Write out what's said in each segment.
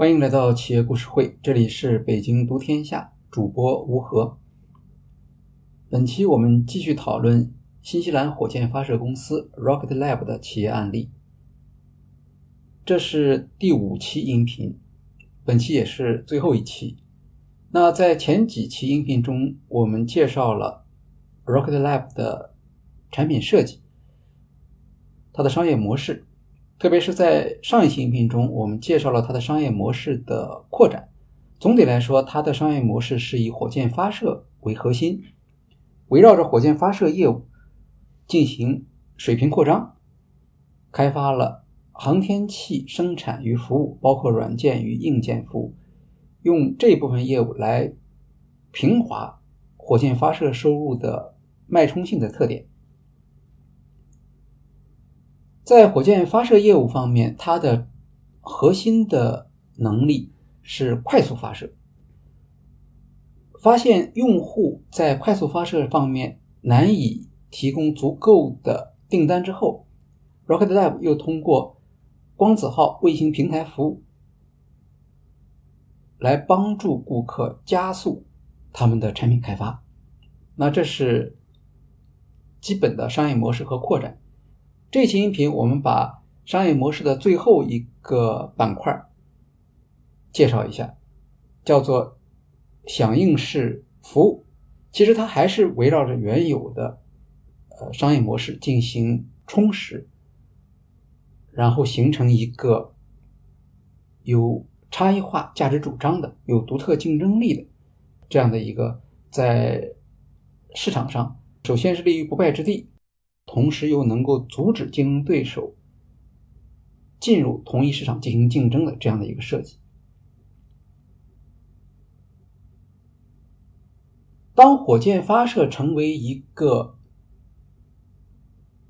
欢迎来到企业故事会，这里是北京读天下主播吴和。本期我们继续讨论新西兰火箭发射公司 Rocket Lab 的企业案例。这是第五期音频，本期也是最后一期。那在前几期音频中，我们介绍了 Rocket Lab 的产品设计，它的商业模式。特别是在上一期音频中，我们介绍了它的商业模式的扩展。总体来说，它的商业模式是以火箭发射为核心，围绕着火箭发射业务进行水平扩张，开发了航天器生产与服务，包括软件与硬件服务，用这部分业务来平滑火箭发射收入的脉冲性的特点。在火箭发射业务方面，它的核心的能力是快速发射。发现用户在快速发射方面难以提供足够的订单之后，Rocket Lab 又通过光子号卫星平台服务来帮助顾客加速他们的产品开发。那这是基本的商业模式和扩展。这期音频，我们把商业模式的最后一个板块介绍一下，叫做响应式服务。其实它还是围绕着原有的呃商业模式进行充实，然后形成一个有差异化价值主张的、有独特竞争力的这样的一个在市场上，首先是立于不败之地。同时又能够阻止竞争对手进入同一市场进行竞争的这样的一个设计。当火箭发射成为一个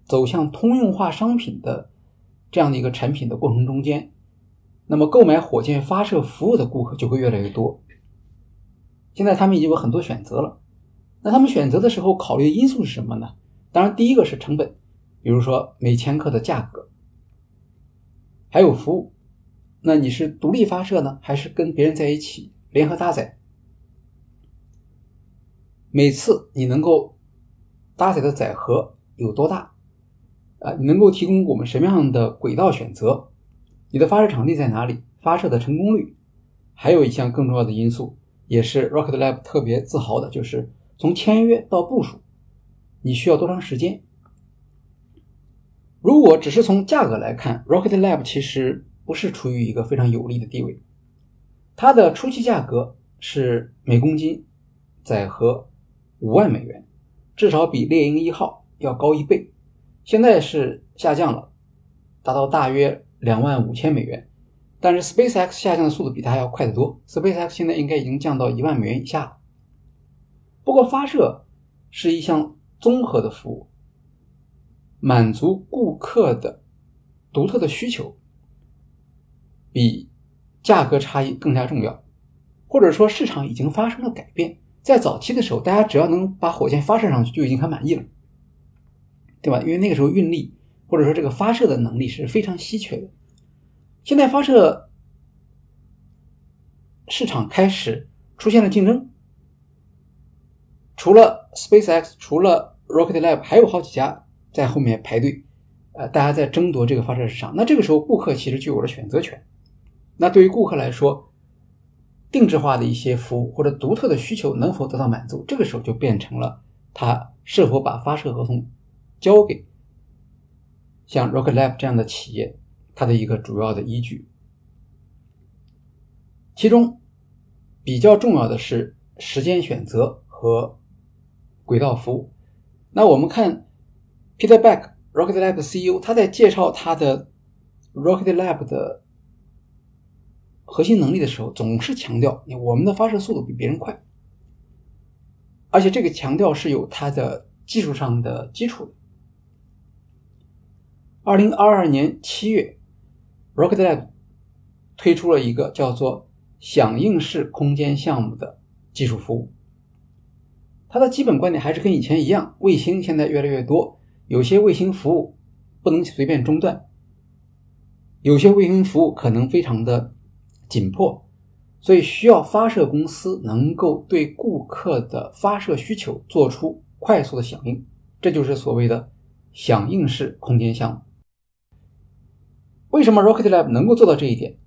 走向通用化商品的这样的一个产品的过程中间，那么购买火箭发射服务的顾客就会越来越多。现在他们已经有很多选择了，那他们选择的时候考虑的因素是什么呢？当然，第一个是成本，比如说每千克的价格，还有服务。那你是独立发射呢，还是跟别人在一起联合搭载？每次你能够搭载的载荷有多大？啊，你能够提供我们什么样的轨道选择？你的发射场地在哪里？发射的成功率？还有一项更重要的因素，也是 Rocket Lab 特别自豪的，就是从签约到部署。你需要多长时间？如果只是从价格来看，Rocket Lab 其实不是处于一个非常有利的地位。它的初期价格是每公斤载荷五万美元，至少比猎鹰一号要高一倍。现在是下降了，达到大约两万五千美元。但是 SpaceX 下降的速度比它要快得多，SpaceX 现在应该已经降到一万美元以下了。不过发射是一项。综合的服务，满足顾客的独特的需求，比价格差异更加重要。或者说，市场已经发生了改变。在早期的时候，大家只要能把火箭发射上去，就已经很满意了，对吧？因为那个时候运力或者说这个发射的能力是非常稀缺的。现在发射市场开始出现了竞争，除了 SpaceX，除了 Rocket Lab 还有好几家在后面排队，呃，大家在争夺这个发射市场。那这个时候，顾客其实就有了选择权。那对于顾客来说，定制化的一些服务或者独特的需求能否得到满足，这个时候就变成了他是否把发射合同交给像 Rocket Lab 这样的企业，它的一个主要的依据。其中比较重要的是时间选择和轨道服务。那我们看 Peter Beck Rocket Lab CEO，他在介绍他的 Rocket Lab 的核心能力的时候，总是强调我们的发射速度比别人快，而且这个强调是有它的技术上的基础的。二零二二年七月，Rocket Lab 推出了一个叫做响应式空间项目的技术服务。它的基本观点还是跟以前一样，卫星现在越来越多，有些卫星服务不能随便中断，有些卫星服务可能非常的紧迫，所以需要发射公司能够对顾客的发射需求做出快速的响应，这就是所谓的响应式空间项目。为什么 Rocket Lab 能够做到这一点？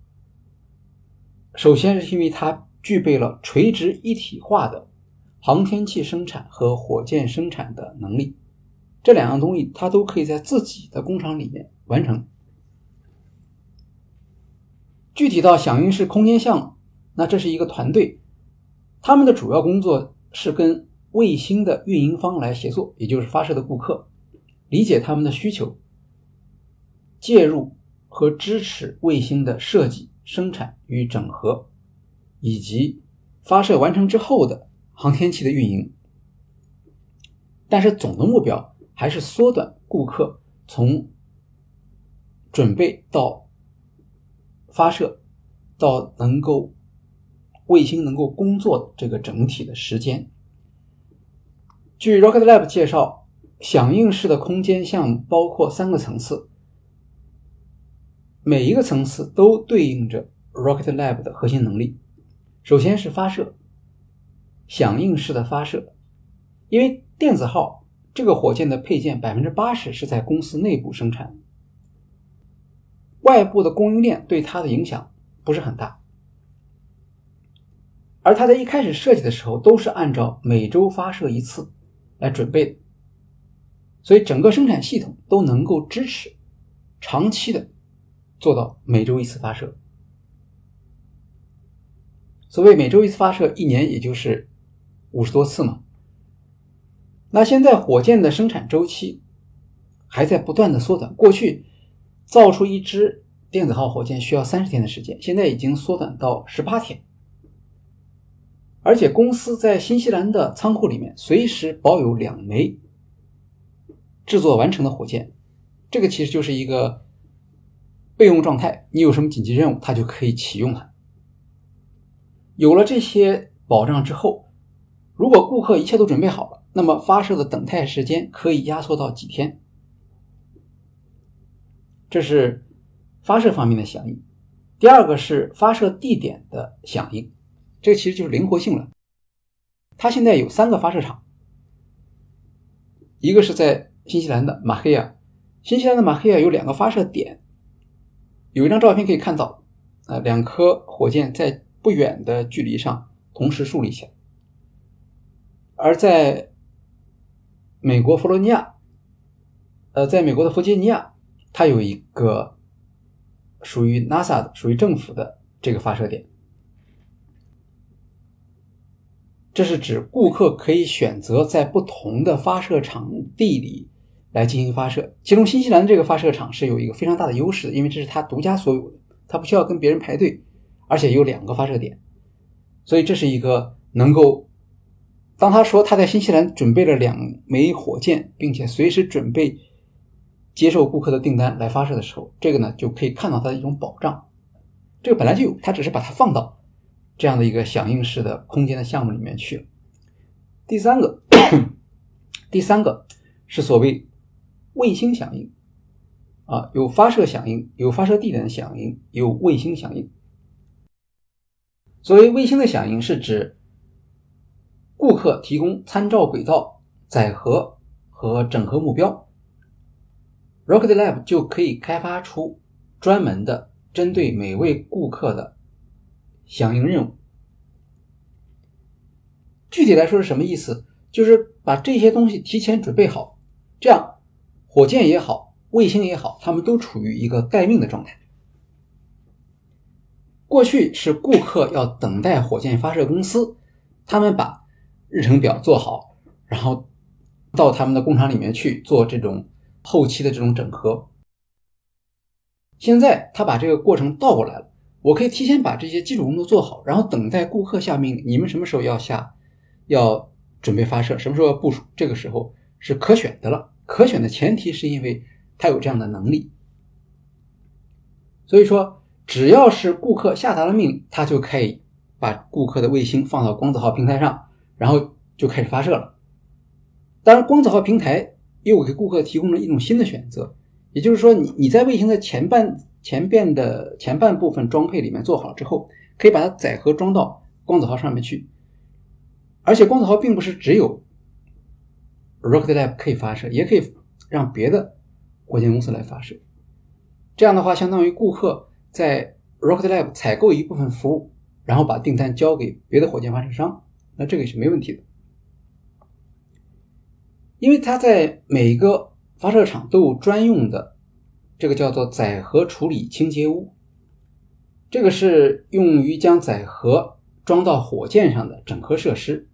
首先是因为它具备了垂直一体化的航天器生产和火箭生产的能力，这两样东西它都可以在自己的工厂里面完成。具体到响应式空间项目，那这是一个团队，他们的主要工作是跟卫星的运营方来协作，也就是发射的顾客，理解他们的需求，介入和支持卫星的设计、生产与整合，以及发射完成之后的航天器的运营。但是总的目标还是缩短顾客从准备到。发射到能够卫星能够工作这个整体的时间。据 Rocket Lab 介绍，响应式的空间项目包括三个层次，每一个层次都对应着 Rocket Lab 的核心能力。首先是发射，响应式的发射，因为电子号这个火箭的配件百分之八十是在公司内部生产。外部的供应链对它的影响不是很大，而它在一开始设计的时候都是按照每周发射一次来准备的，所以整个生产系统都能够支持长期的做到每周一次发射。所谓每周一次发射，一年也就是五十多次嘛。那现在火箭的生产周期还在不断的缩短，过去。造出一支电子号火箭需要三十天的时间，现在已经缩短到十八天。而且公司在新西兰的仓库里面随时保有两枚制作完成的火箭，这个其实就是一个备用状态。你有什么紧急任务，它就可以启用它。有了这些保障之后，如果顾客一切都准备好了，那么发射的等待时间可以压缩到几天。这是发射方面的响应，第二个是发射地点的响应，这其实就是灵活性了。它现在有三个发射场，一个是在新西兰的马黑亚，新西兰的马黑亚有两个发射点，有一张照片可以看到，啊，两颗火箭在不远的距离上同时竖立起来。而在美国佛罗尼亚，呃，在美国的弗吉尼亚。它有一个属于 NASA 的、属于政府的这个发射点，这是指顾客可以选择在不同的发射场地里来进行发射。其中，新西兰这个发射场是有一个非常大的优势的，因为这是它独家所有的，它不需要跟别人排队，而且有两个发射点，所以这是一个能够。当他说他在新西兰准备了两枚火箭，并且随时准备。接受顾客的订单来发射的时候，这个呢就可以看到它的一种保障。这个本来就有，他只是把它放到这样的一个响应式的空间的项目里面去。第三个，第三个是所谓卫星响应啊，有发射响应，有发射地点的响应，有卫星响应。所谓卫星的响应，是指顾客提供参照轨道、载荷和整合目标。Rocket Lab 就可以开发出专门的针对每位顾客的响应任务。具体来说是什么意思？就是把这些东西提前准备好，这样火箭也好，卫星也好，他们都处于一个待命的状态。过去是顾客要等待火箭发射公司，他们把日程表做好，然后到他们的工厂里面去做这种。后期的这种整合，现在他把这个过程倒过来了，我可以提前把这些基础工作做好，然后等待顾客下命令，你们什么时候要下，要准备发射，什么时候要部署，这个时候是可选的了。可选的前提是因为他有这样的能力，所以说只要是顾客下达了命令，他就可以把顾客的卫星放到光子号平台上，然后就开始发射了。当然，光子号平台。又给顾客提供了一种新的选择，也就是说，你你在卫星的前半前边的前半部分装配里面做好之后，可以把它载荷装到光子号上面去。而且光子号并不是只有 Rocket Lab 可以发射，也可以让别的火箭公司来发射。这样的话，相当于顾客在 Rocket Lab 采购一部分服务，然后把订单交给别的火箭发射商，那这个是没问题的。因为它在每个发射场都有专用的这个叫做载荷处理清洁屋，这个是用于将载荷装到火箭上的整合设施。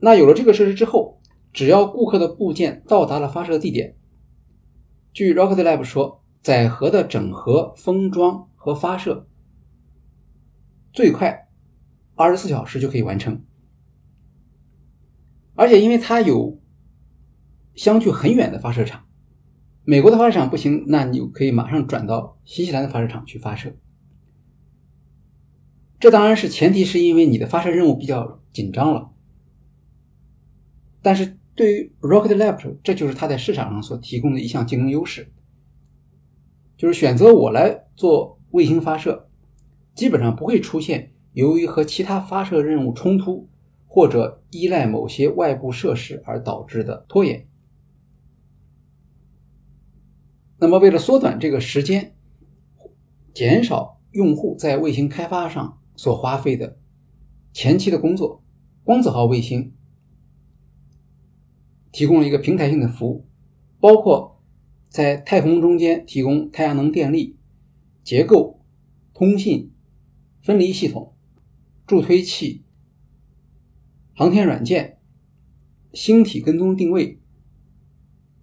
那有了这个设施之后，只要顾客的部件到达了发射地点，据 Rocket Lab 说，载荷的整合、封装和发射最快二十四小时就可以完成。而且因为它有相距很远的发射场，美国的发射场不行，那你就可以马上转到新西兰的发射场去发射。这当然是前提，是因为你的发射任务比较紧张了。但是对于 Rocket Lab，这就是它在市场上所提供的一项竞争优势，就是选择我来做卫星发射，基本上不会出现由于和其他发射任务冲突或者依赖某些外部设施而导致的拖延。那么，为了缩短这个时间，减少用户在卫星开发上所花费的前期的工作，光子号卫星。提供了一个平台性的服务，包括在太空中间提供太阳能电力、结构、通信、分离系统、助推器、航天软件、星体跟踪定位、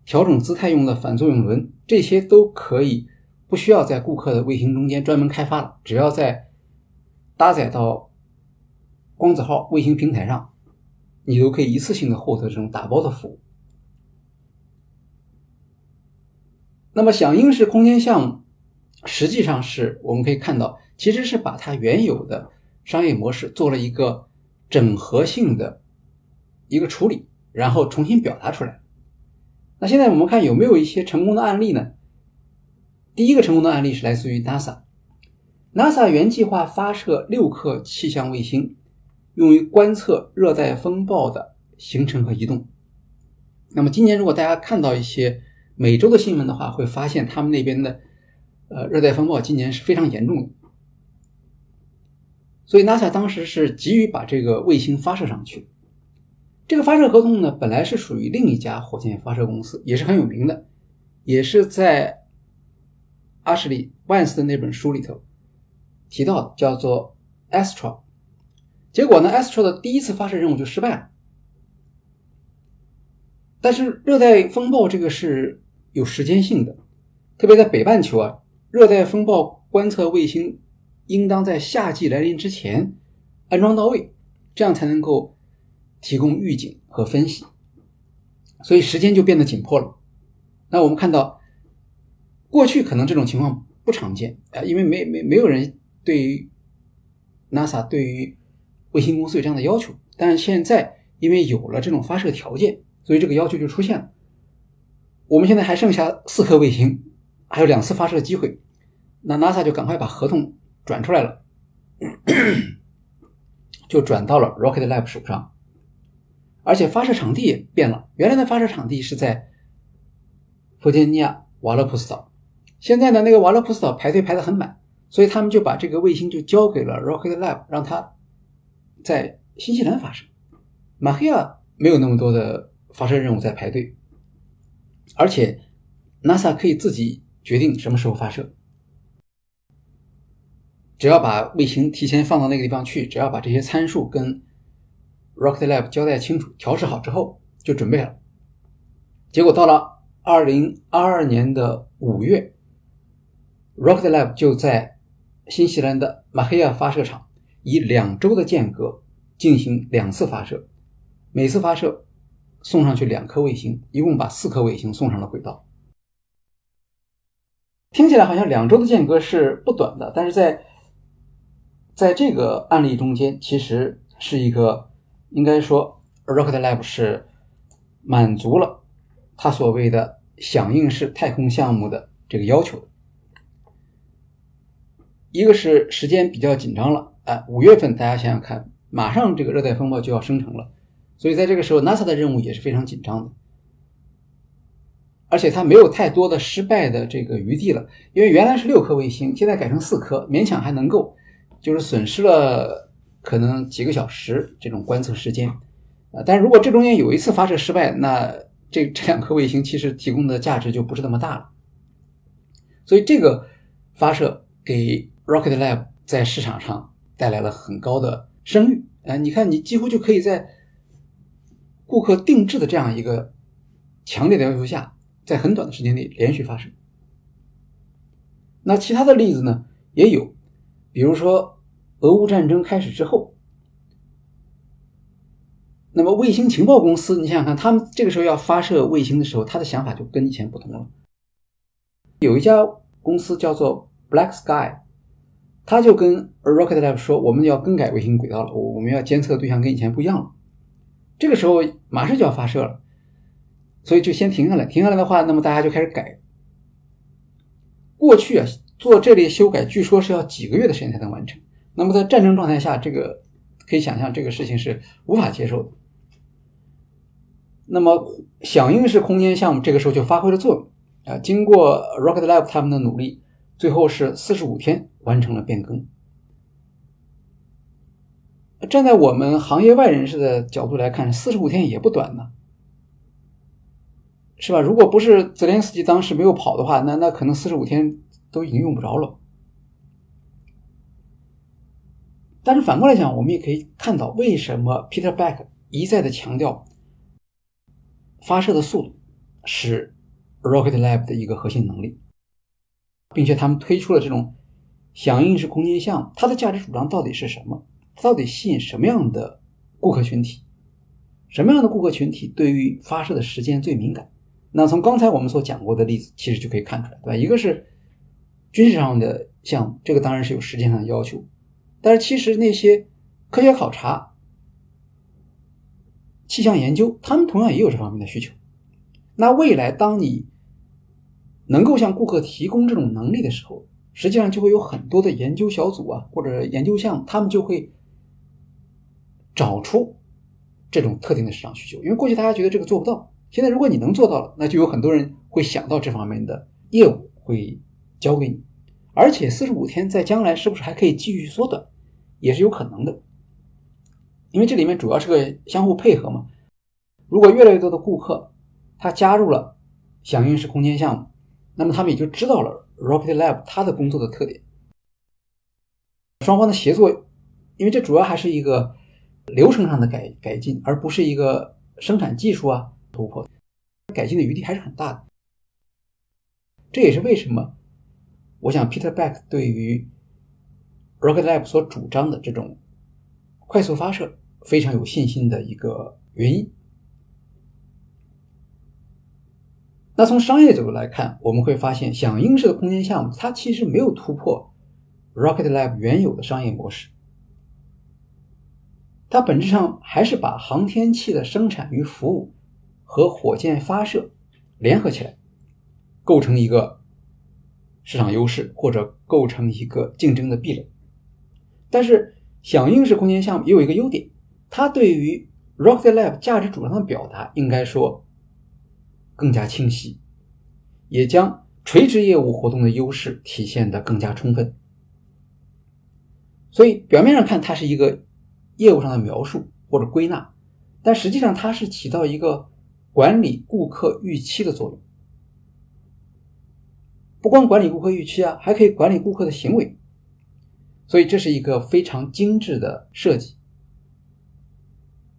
调整姿态用的反作用轮，这些都可以不需要在顾客的卫星中间专门开发了，只要在搭载到光子号卫星平台上。你都可以一次性的获得这种打包的服务。那么响应式空间项目，实际上是我们可以看到，其实是把它原有的商业模式做了一个整合性的一个处理，然后重新表达出来。那现在我们看有没有一些成功的案例呢？第一个成功的案例是来自于 NASA，NASA 原计划发射六颗气象卫星。用于观测热带风暴的形成和移动。那么今年如果大家看到一些美洲的新闻的话，会发现他们那边的呃热带风暴今年是非常严重的。所以 NASA 当时是急于把这个卫星发射上去。这个发射合同呢，本来是属于另一家火箭发射公司，也是很有名的，也是在阿什利·万斯的那本书里头提到的，叫做 Astra。结果呢，Astro 的第一次发射任务就失败了。但是热带风暴这个是有时间性的，特别在北半球啊，热带风暴观测卫星应当在夏季来临之前安装到位，这样才能够提供预警和分析。所以时间就变得紧迫了。那我们看到，过去可能这种情况不常见啊，因为没没没有人对于 NASA 对于卫星公司有这样的要求，但是现在因为有了这种发射条件，所以这个要求就出现了。我们现在还剩下四颗卫星，还有两次发射机会，那 NASA 就赶快把合同转出来了，就转到了 Rocket Lab 手上，而且发射场地也变了。原来的发射场地是在弗吉尼亚瓦勒普斯岛，现在呢，那个瓦勒普斯岛排队排的很满，所以他们就把这个卫星就交给了 Rocket Lab，让它。在新西兰发射，马黑亚没有那么多的发射任务在排队，而且 NASA 可以自己决定什么时候发射，只要把卫星提前放到那个地方去，只要把这些参数跟 Rocket Lab 交代清楚、调试好之后，就准备了。结果到了二零二二年的五月，Rocket Lab 就在新西兰的马黑亚发射场。以两周的间隔进行两次发射，每次发射送上去两颗卫星，一共把四颗卫星送上了轨道。听起来好像两周的间隔是不短的，但是在在这个案例中间，其实是一个应该说，Rocket Lab 是满足了它所谓的响应式太空项目的这个要求。一个是时间比较紧张了，哎，五月份大家想想看，马上这个热带风暴就要生成了，所以在这个时候，NASA 的任务也是非常紧张的，而且它没有太多的失败的这个余地了，因为原来是六颗卫星，现在改成四颗，勉强还能够，就是损失了可能几个小时这种观测时间，啊，但是如果这中间有一次发射失败，那这这两颗卫星其实提供的价值就不是那么大了，所以这个发射给。Rocket Lab 在市场上带来了很高的声誉，啊，你看，你几乎就可以在顾客定制的这样一个强烈的要求下，在很短的时间内连续发射。那其他的例子呢，也有，比如说俄乌战争开始之后，那么卫星情报公司，你想想看，他们这个时候要发射卫星的时候，他的想法就跟以前不同了。有一家公司叫做 Black Sky。他就跟 Rocket Lab 说：“我们要更改卫星轨道了，我我们要监测对象跟以前不一样了。这个时候马上就要发射了，所以就先停下来。停下来的话，那么大家就开始改。过去啊，做这类修改，据说是要几个月的时间才能完成。那么在战争状态下，这个可以想象，这个事情是无法接受的。那么响应式空间项目这个时候就发挥了作用啊，经过 Rocket Lab 他们的努力。”最后是四十五天完成了变更。站在我们行业外人士的角度来看，四十五天也不短呢，是吧？如果不是泽连斯基当时没有跑的话，那那可能四十五天都已经用不着了。但是反过来讲，我们也可以看到，为什么 Peter Beck 一再的强调发射的速度是 Rocket Lab 的一个核心能力。并且他们推出了这种响应式空间项目，它的价值主张到底是什么？到底吸引什么样的顾客群体？什么样的顾客群体对于发射的时间最敏感？那从刚才我们所讲过的例子，其实就可以看出来，对吧？一个是军事上的项目，这个当然是有时间上的要求，但是其实那些科学考察、气象研究，他们同样也有这方面的需求。那未来当你能够向顾客提供这种能力的时候，实际上就会有很多的研究小组啊，或者研究项，他们就会找出这种特定的市场需求。因为过去大家觉得这个做不到，现在如果你能做到了，那就有很多人会想到这方面的业务会交给你。而且四十五天在将来是不是还可以继续缩短，也是有可能的。因为这里面主要是个相互配合嘛。如果越来越多的顾客他加入了响应式空间项目，那么他们也就知道了 Rocket Lab 它的工作的特点。双方的协作，因为这主要还是一个流程上的改改进，而不是一个生产技术啊突破，改进的余地还是很大的。这也是为什么我想 Peter Beck 对于 Rocket Lab 所主张的这种快速发射非常有信心的一个原因。那从商业角度来看，我们会发现响应式的空间项目，它其实没有突破 Rocket Lab 原有的商业模式。它本质上还是把航天器的生产与服务和火箭发射联合起来，构成一个市场优势，或者构成一个竞争的壁垒。但是响应式空间项目也有一个优点，它对于 Rocket Lab 价值主张的表达，应该说。更加清晰，也将垂直业务活动的优势体现得更加充分。所以表面上看，它是一个业务上的描述或者归纳，但实际上它是起到一个管理顾客预期的作用。不光管理顾客预期啊，还可以管理顾客的行为。所以这是一个非常精致的设计。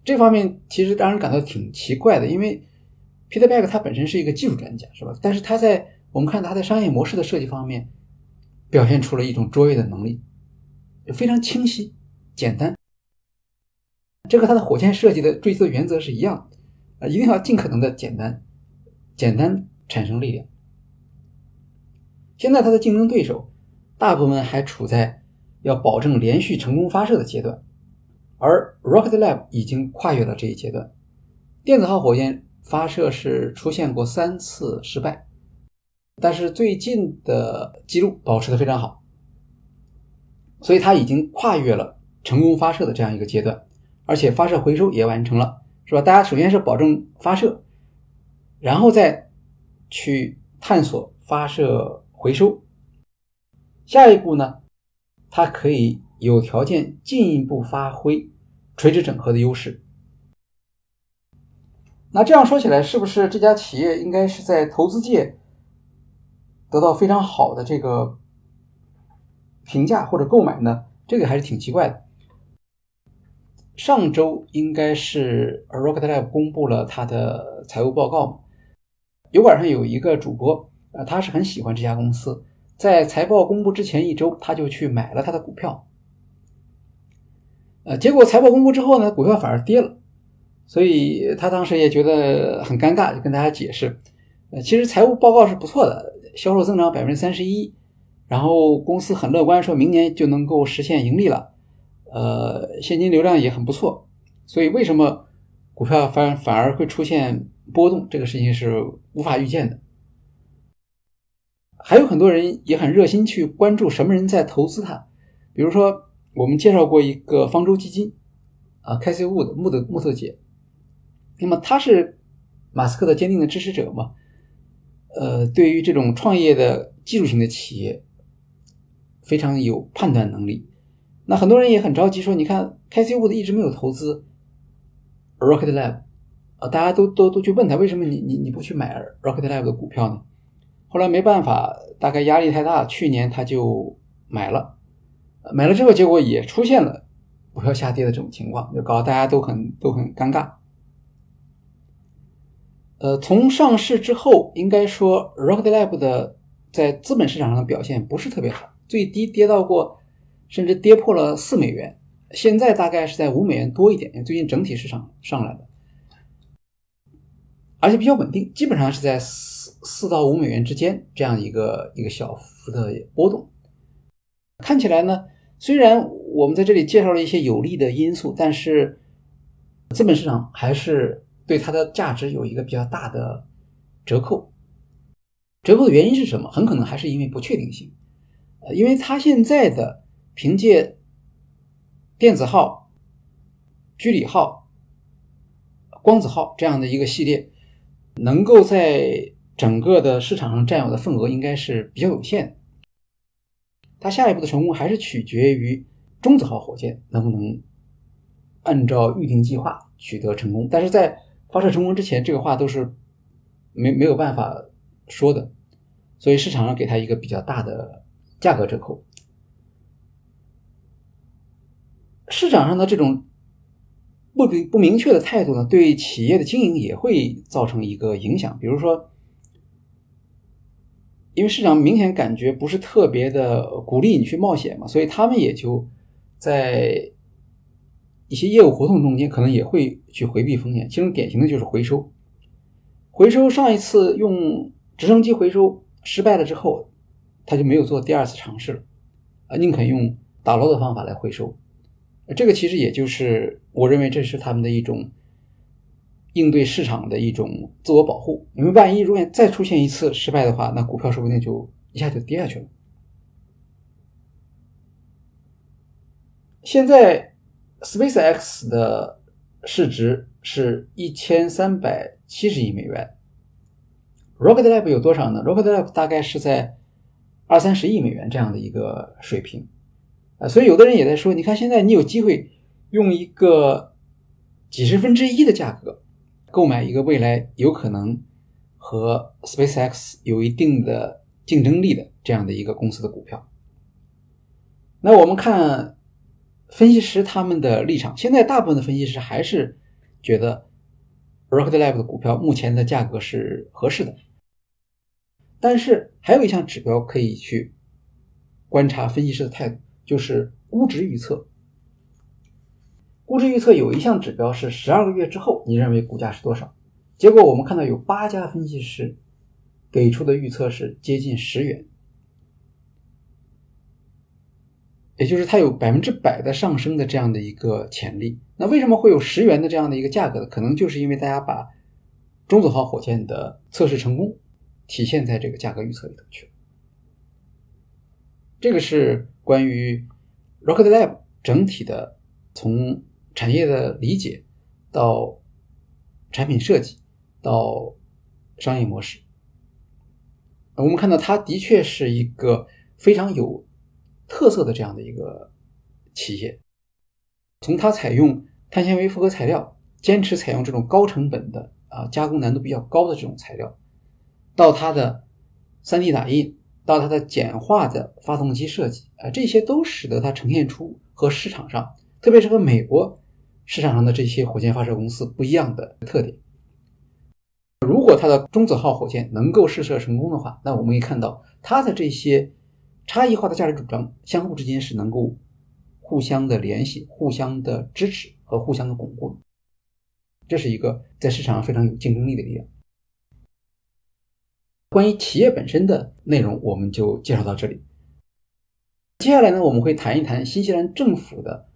这方面其实让人感到挺奇怪的，因为。Peter Beck 他本身是一个技术专家，是吧？但是他在我们看他在商业模式的设计方面，表现出了一种卓越的能力，非常清晰、简单。这和他的火箭设计的追求原则是一样的，啊，一定要尽可能的简单，简单产生力量。现在他的竞争对手大部分还处在要保证连续成功发射的阶段，而 Rocket Lab 已经跨越了这一阶段，电子号火箭。发射是出现过三次失败，但是最近的记录保持的非常好，所以它已经跨越了成功发射的这样一个阶段，而且发射回收也完成了，是吧？大家首先是保证发射，然后再去探索发射回收，下一步呢，它可以有条件进一步发挥垂直整合的优势。那这样说起来，是不是这家企业应该是在投资界得到非常好的这个评价或者购买呢？这个还是挺奇怪的。上周应该是 Rocket Lab 公布了他的财务报告？油管上有一个主播，呃，他是很喜欢这家公司，在财报公布之前一周，他就去买了他的股票，呃，结果财报公布之后呢，股票反而跌了。所以他当时也觉得很尴尬，就跟大家解释，呃，其实财务报告是不错的，销售增长百分之三十一，然后公司很乐观，说明年就能够实现盈利了，呃，现金流量也很不错，所以为什么股票反反而会出现波动，这个事情是无法预见的。还有很多人也很热心去关注什么人在投资它，比如说我们介绍过一个方舟基金，啊，开 C 物的穆德穆特姐。那么他是马斯克的坚定的支持者嘛？呃，对于这种创业的技术型的企业，非常有判断能力。那很多人也很着急，说你看开 C 物的一直没有投资 Rocket Lab 啊，大家都都都去问他，为什么你你你不去买 Rocket Lab 的股票呢？后来没办法，大概压力太大，去年他就买了，买了之后结果也出现了股票下跌的这种情况，就搞得大家都很都很尴尬。呃，从上市之后，应该说 Rocket Lab 的在资本市场上的表现不是特别好，最低跌到过，甚至跌破了四美元，现在大概是在五美元多一点，最近整体市场上来的，而且比较稳定，基本上是在四到五美元之间这样一个一个小幅的波动。看起来呢，虽然我们在这里介绍了一些有利的因素，但是资本市场还是。对它的价值有一个比较大的折扣，折扣的原因是什么？很可能还是因为不确定性，呃，因为它现在的凭借电子号、居里号、光子号这样的一个系列，能够在整个的市场上占有的份额应该是比较有限。它下一步的成功还是取决于中子号火箭能不能按照预定计划取得成功，但是在发射成功之前，这个话都是没没有办法说的，所以市场上给他一个比较大的价格折扣。市场上的这种不不不明确的态度呢，对企业的经营也会造成一个影响。比如说，因为市场明显感觉不是特别的鼓励你去冒险嘛，所以他们也就在。一些业务活动中间可能也会去回避风险，其中典型的就是回收。回收上一次用直升机回收失败了之后，他就没有做第二次尝试了，啊，宁肯用打捞的方法来回收。这个其实也就是我认为这是他们的一种应对市场的一种自我保护，因为万一如果再出现一次失败的话，那股票说不定就一下就跌下去了。现在。SpaceX 的市值是一千三百七十亿美元，Rocket Lab 有多少呢？Rocket Lab 大概是在二三十亿美元这样的一个水平，啊，所以有的人也在说，你看现在你有机会用一个几十分之一的价格购买一个未来有可能和 SpaceX 有一定的竞争力的这样的一个公司的股票。那我们看。分析师他们的立场，现在大部分的分析师还是觉得 Rocket Lab 的股票目前的价格是合适的。但是还有一项指标可以去观察分析师的态度，就是估值预测。估值预测有一项指标是十二个月之后你认为股价是多少？结果我们看到有八家分析师给出的预测是接近十元。也就是它有百分之百的上升的这样的一个潜力。那为什么会有十元的这样的一个价格呢？可能就是因为大家把中子号火箭的测试成功体现在这个价格预测里头去了。这个是关于 Rocket Lab 整体的从产业的理解到产品设计到商业模式。我们看到它的确是一个非常有特色的这样的一个企业。从它采用碳纤维复合材料，坚持采用这种高成本的啊加工难度比较高的这种材料，到它的 3D 打印，到它的简化的发动机设计啊，这些都使得它呈现出和市场上，特别是和美国市场上的这些火箭发射公司不一样的特点。如果它的中子号火箭能够试射成功的话，那我们可以看到它的这些差异化的价值主张相互之间是能够互相的联系、互相的支持和互相的巩固。这是一个在市场上非常有竞争力的力量。关于企业本身的内容，我们就介绍到这里。接下来呢，我们会谈一谈新西兰政府的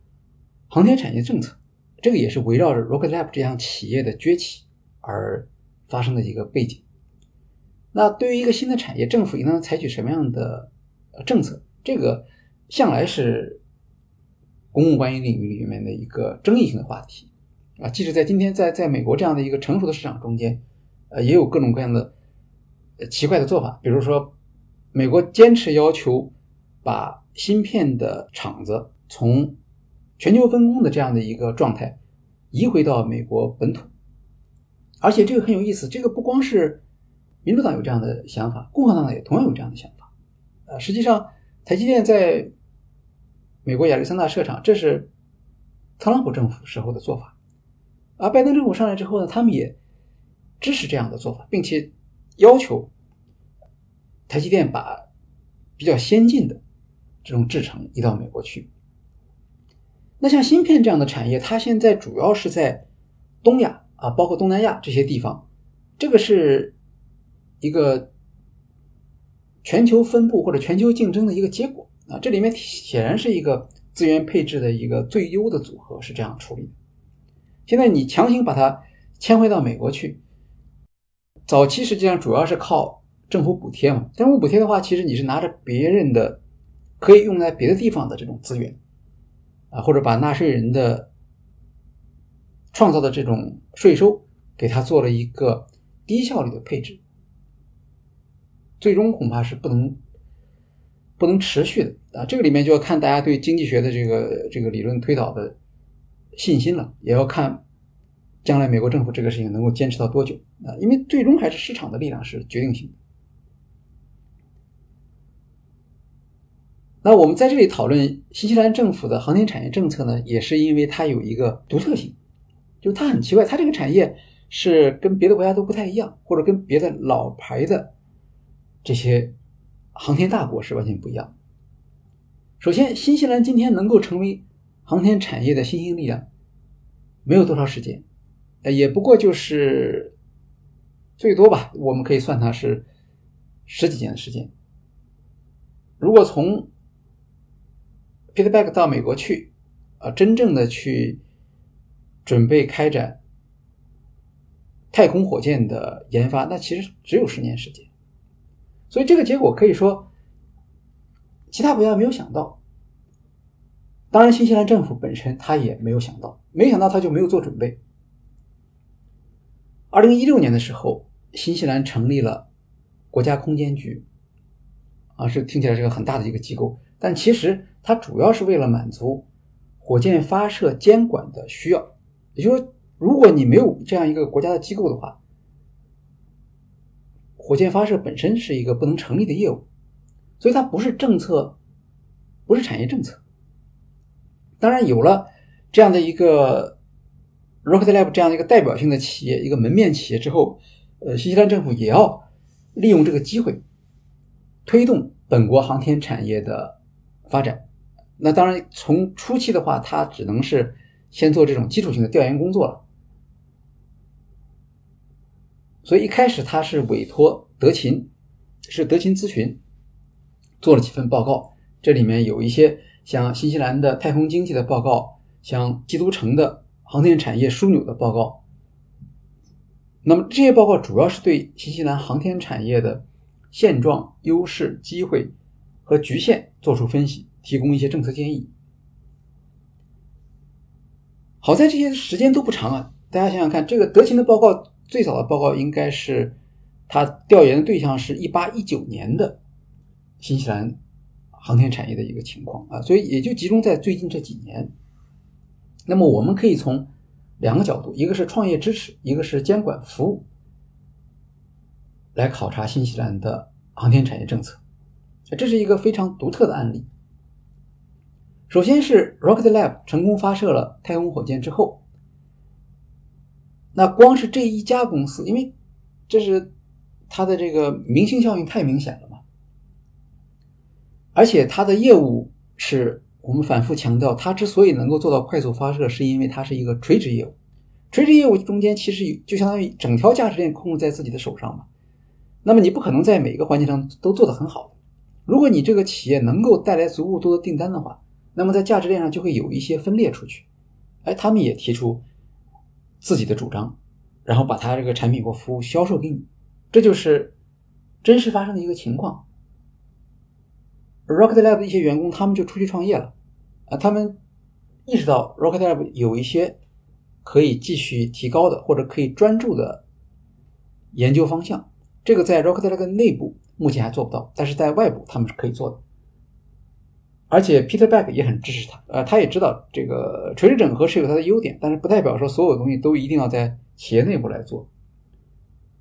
航天产业政策，这个也是围绕着 Rocket Lab 这样企业的崛起而。发生的一个背景。那对于一个新的产业，政府应当采取什么样的政策？这个向来是公共关系领域里面的一个争议性的话题啊。即使在今天，在在美国这样的一个成熟的市场中间，呃，也有各种各样的奇怪的做法。比如说，美国坚持要求把芯片的厂子从全球分工的这样的一个状态移回到美国本土。而且这个很有意思，这个不光是民主党有这样的想法，共和党也同样有这样的想法。呃，实际上，台积电在美国亚利桑那设厂，这是特朗普政府时候的做法。而拜登政府上来之后呢，他们也支持这样的做法，并且要求台积电把比较先进的这种制程移到美国去。那像芯片这样的产业，它现在主要是在东亚。啊，包括东南亚这些地方，这个是一个全球分布或者全球竞争的一个结果啊。这里面显然是一个资源配置的一个最优的组合，是这样处理的。现在你强行把它迁回到美国去，早期实际上主要是靠政府补贴嘛。政府补贴的话，其实你是拿着别人的可以用在别的地方的这种资源啊，或者把纳税人的。创造的这种税收，给他做了一个低效率的配置，最终恐怕是不能不能持续的啊！这个里面就要看大家对经济学的这个这个理论推导的信心了，也要看将来美国政府这个事情能够坚持到多久啊！因为最终还是市场的力量是决定性的。那我们在这里讨论新西兰政府的航天产业政策呢，也是因为它有一个独特性。就它很奇怪，它这个产业是跟别的国家都不太一样，或者跟别的老牌的这些航天大国是完全不一样。首先，新西兰今天能够成为航天产业的新兴力量，没有多少时间，呃，也不过就是最多吧，我们可以算它是十几年的时间。如果从 Peter Beck 到美国去，啊，真正的去。准备开展太空火箭的研发，那其实只有十年时间，所以这个结果可以说其他国家没有想到。当然，新西兰政府本身他也没有想到，没想到他就没有做准备。二零一六年的时候，新西兰成立了国家空间局，啊，是听起来是个很大的一个机构，但其实它主要是为了满足火箭发射监管的需要。也就是说，如果你没有这样一个国家的机构的话，火箭发射本身是一个不能成立的业务，所以它不是政策，不是产业政策。当然，有了这样的一个 Rocket Lab 这样的一个代表性的企业，一个门面企业之后，呃，新西兰政府也要利用这个机会，推动本国航天产业的发展。那当然，从初期的话，它只能是。先做这种基础性的调研工作了，所以一开始他是委托德勤，是德勤咨询做了几份报告，这里面有一些像新西兰的太空经济的报告，像基督城的航天产业枢纽的报告。那么这些报告主要是对新西兰航天产业的现状、优势、机会和局限做出分析，提供一些政策建议。好在这些时间都不长啊，大家想想看，这个德勤的报告最早的报告应该是他调研的对象是一八一九年的新西兰航天产业的一个情况啊，所以也就集中在最近这几年。那么我们可以从两个角度，一个是创业支持，一个是监管服务，来考察新西兰的航天产业政策。这是一个非常独特的案例。首先是 Rocket Lab 成功发射了太空火箭之后，那光是这一家公司，因为这是它的这个明星效应太明显了嘛，而且它的业务是我们反复强调，它之所以能够做到快速发射，是因为它是一个垂直业务。垂直业务中间其实就相当于整条价值链控制在自己的手上嘛。那么你不可能在每个环节上都做得很好。如果你这个企业能够带来足够多的订单的话，那么在价值链上就会有一些分裂出去，哎，他们也提出自己的主张，然后把他这个产品或服务销售给你，这就是真实发生的一个情况。Rocket Lab 的一些员工他们就出去创业了，啊，他们意识到 Rocket Lab 有一些可以继续提高的或者可以专注的研究方向，这个在 Rocket Lab 内部目前还做不到，但是在外部他们是可以做的。而且 Peter Beck 也很支持他，呃，他也知道这个垂直整合是有它的优点，但是不代表说所有东西都一定要在企业内部来做，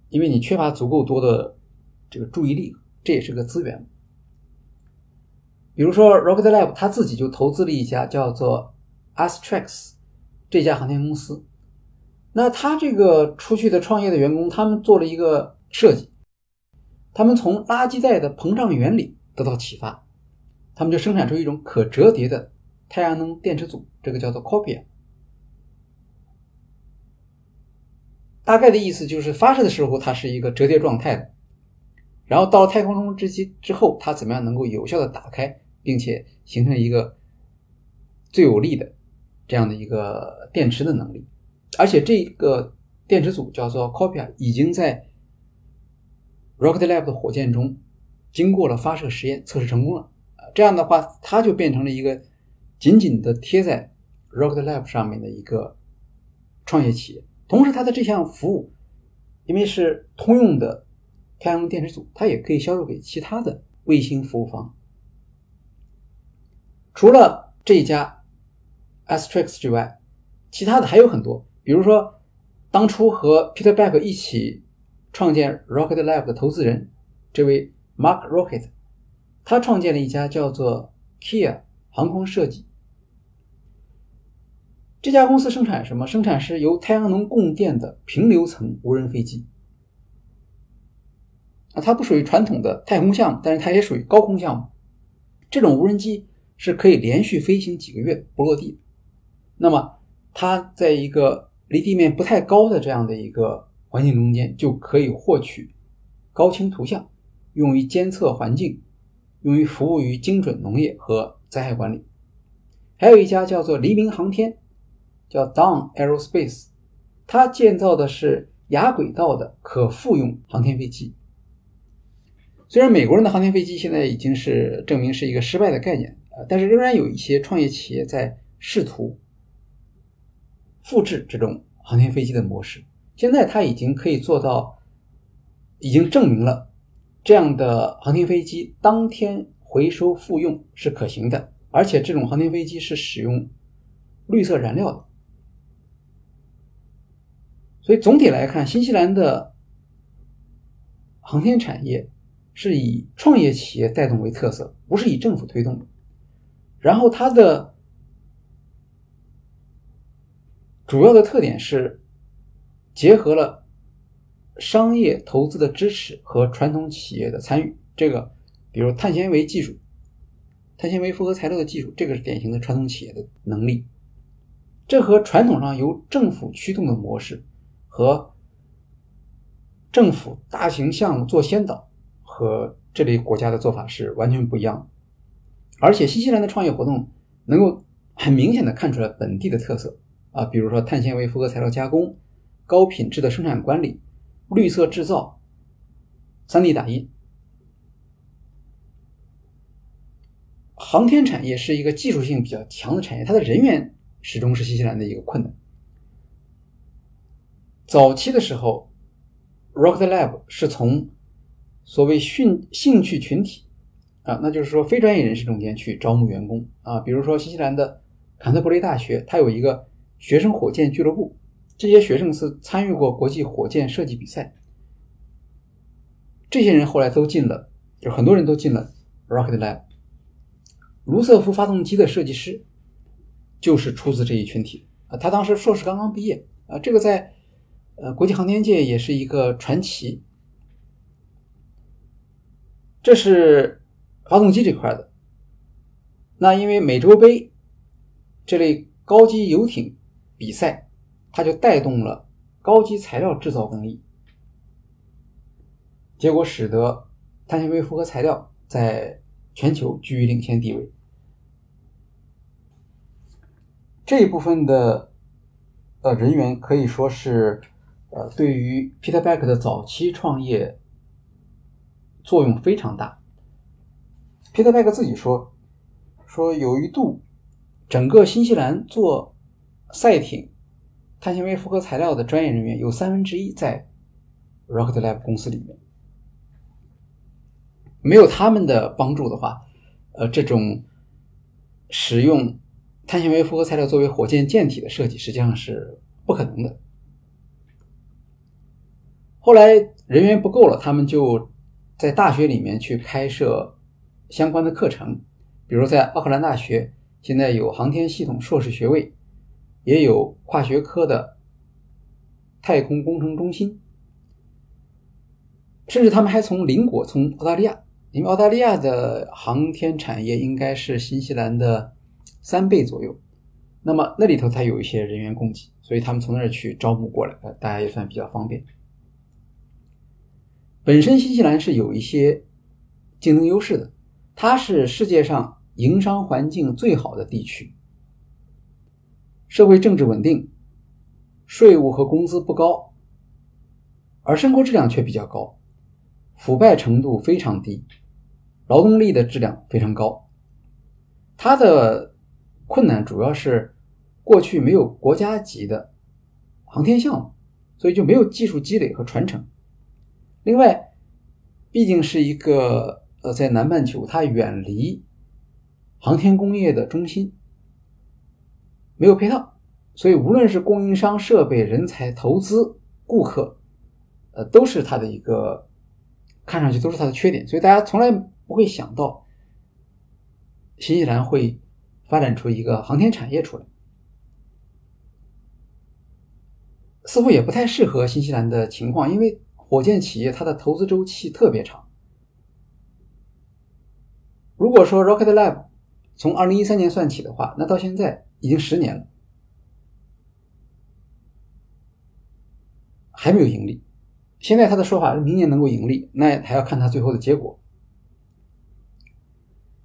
因为你缺乏足够多的这个注意力，这也是个资源。比如说 Rocket Lab 他自己就投资了一家叫做 Astrix 这家航天公司，那他这个出去的创业的员工，他们做了一个设计，他们从垃圾袋的膨胀原理得到启发。他们就生产出一种可折叠的太阳能电池组，这个叫做 Copia。大概的意思就是发射的时候它是一个折叠状态的，然后到了太空中之机之后，它怎么样能够有效的打开，并且形成一个最有力的这样的一个电池的能力。而且这个电池组叫做 Copia，已经在 Rocket Lab 的火箭中经过了发射实验，测试成功了。这样的话，它就变成了一个紧紧的贴在 Rocket Lab 上面的一个创业企业。同时，它的这项服务，因为是通用的太阳能电池组，它也可以销售给其他的卫星服务方。除了这一家 Astrix 之外，其他的还有很多。比如说，当初和 Peter Beck 一起创建 Rocket Lab 的投资人，这位 Mark Rocket。他创建了一家叫做 Kia 航空设计。这家公司生产什么？生产是由太阳能供电的平流层无人飞机。啊，它不属于传统的太空项目，但是它也属于高空项目。这种无人机是可以连续飞行几个月不落地。那么，它在一个离地面不太高的这样的一个环境中间，就可以获取高清图像，用于监测环境。用于服务于精准农业和灾害管理。还有一家叫做黎明航天，叫 Dawn Aerospace，它建造的是亚轨道的可复用航天飞机。虽然美国人的航天飞机现在已经是证明是一个失败的概念啊，但是仍然有一些创业企业在试图复制这种航天飞机的模式。现在它已经可以做到，已经证明了。这样的航天飞机当天回收复用是可行的，而且这种航天飞机是使用绿色燃料的。所以总体来看，新西兰的航天产业是以创业企业带动为特色，不是以政府推动的。然后它的主要的特点是结合了。商业投资的支持和传统企业的参与，这个比如碳纤维技术、碳纤维复合材料的技术，这个是典型的传统企业的能力。这和传统上由政府驱动的模式和政府大型项目做先导和这类国家的做法是完全不一样。而且新西兰的创业活动能够很明显的看出来本地的特色啊，比如说碳纤维复合材料加工、高品质的生产管理。绿色制造、三 D 打印。航天产业是一个技术性比较强的产业，它的人员始终是新西兰的一个困难。早期的时候，Rocket Lab 是从所谓兴兴趣群体啊，那就是说非专业人士中间去招募员工啊，比如说新西兰的坎特伯雷大学，它有一个学生火箭俱乐部，这些学生是参与过国际火箭设计比赛，这些人后来都进了，就很多人都进了 Rocket Lab。卢瑟福发动机的设计师就是出自这一群体啊，他当时硕士刚刚毕业啊，这个在呃国际航天界也是一个传奇。这是发动机这块的，那因为美洲杯这类高级游艇比赛，它就带动了高级材料制造工艺，结果使得碳纤维复合材料在全球居于领先地位。这一部分的呃人员可以说是呃对于 Peter Beck 的早期创业作用非常大。Peter Beck 自己说说有一度整个新西兰做赛艇碳纤维复合材料的专业人员有三分之一在 Rocket Lab 公司里面，没有他们的帮助的话，呃这种使用。碳纤维复合材料作为火箭舰体的设计实际上是不可能的。后来人员不够了，他们就在大学里面去开设相关的课程，比如在奥克兰大学，现在有航天系统硕士学位，也有跨学科的太空工程中心，甚至他们还从邻国，从澳大利亚，因为澳大利亚的航天产业应该是新西兰的。三倍左右，那么那里头才有一些人员供给，所以他们从那儿去招募过来，大家也算比较方便。本身新西兰是有一些竞争优势的，它是世界上营商环境最好的地区，社会政治稳定，税务和工资不高，而生活质量却比较高，腐败程度非常低，劳动力的质量非常高，它的。困难主要是过去没有国家级的航天项目，所以就没有技术积累和传承。另外，毕竟是一个呃在南半球，它远离航天工业的中心，没有配套，所以无论是供应商、设备、人才、投资、顾客，呃，都是它的一个看上去都是它的缺点。所以大家从来不会想到新西兰会。发展出一个航天产业出来，似乎也不太适合新西兰的情况，因为火箭企业它的投资周期特别长。如果说 Rocket Lab 从二零一三年算起的话，那到现在已经十年了，还没有盈利。现在他的说法是明年能够盈利，那还要看他最后的结果。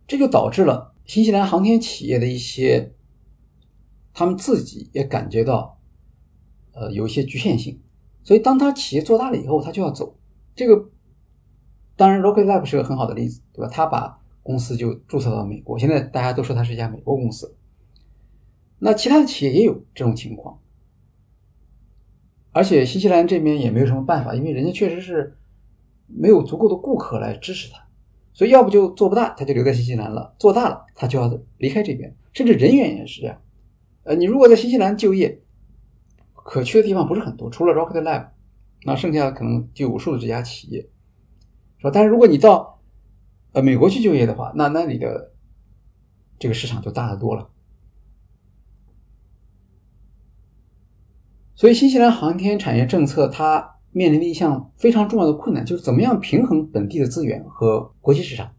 这就导致了。新西兰航天企业的一些，他们自己也感觉到，呃，有一些局限性，所以当他企业做大了以后，他就要走。这个当然，Rocket Lab 是个很好的例子，对吧？他把公司就注册到美国，现在大家都说它是一家美国公司。那其他的企业也有这种情况，而且新西兰这边也没有什么办法，因为人家确实是没有足够的顾客来支持他。所以，要不就做不大，他就留在新西兰了；做大了，他就要离开这边。甚至人员也是这样。呃，你如果在新西兰就业，可去的地方不是很多，除了 Rocket Lab，那剩下的可能就无数的这家企业，是吧？但是如果你到呃美国去就业的话，那那里的这个市场就大得多了。所以，新西兰航天产业政策它。面临的一项非常重要的困难，就是怎么样平衡本地的资源和国际市场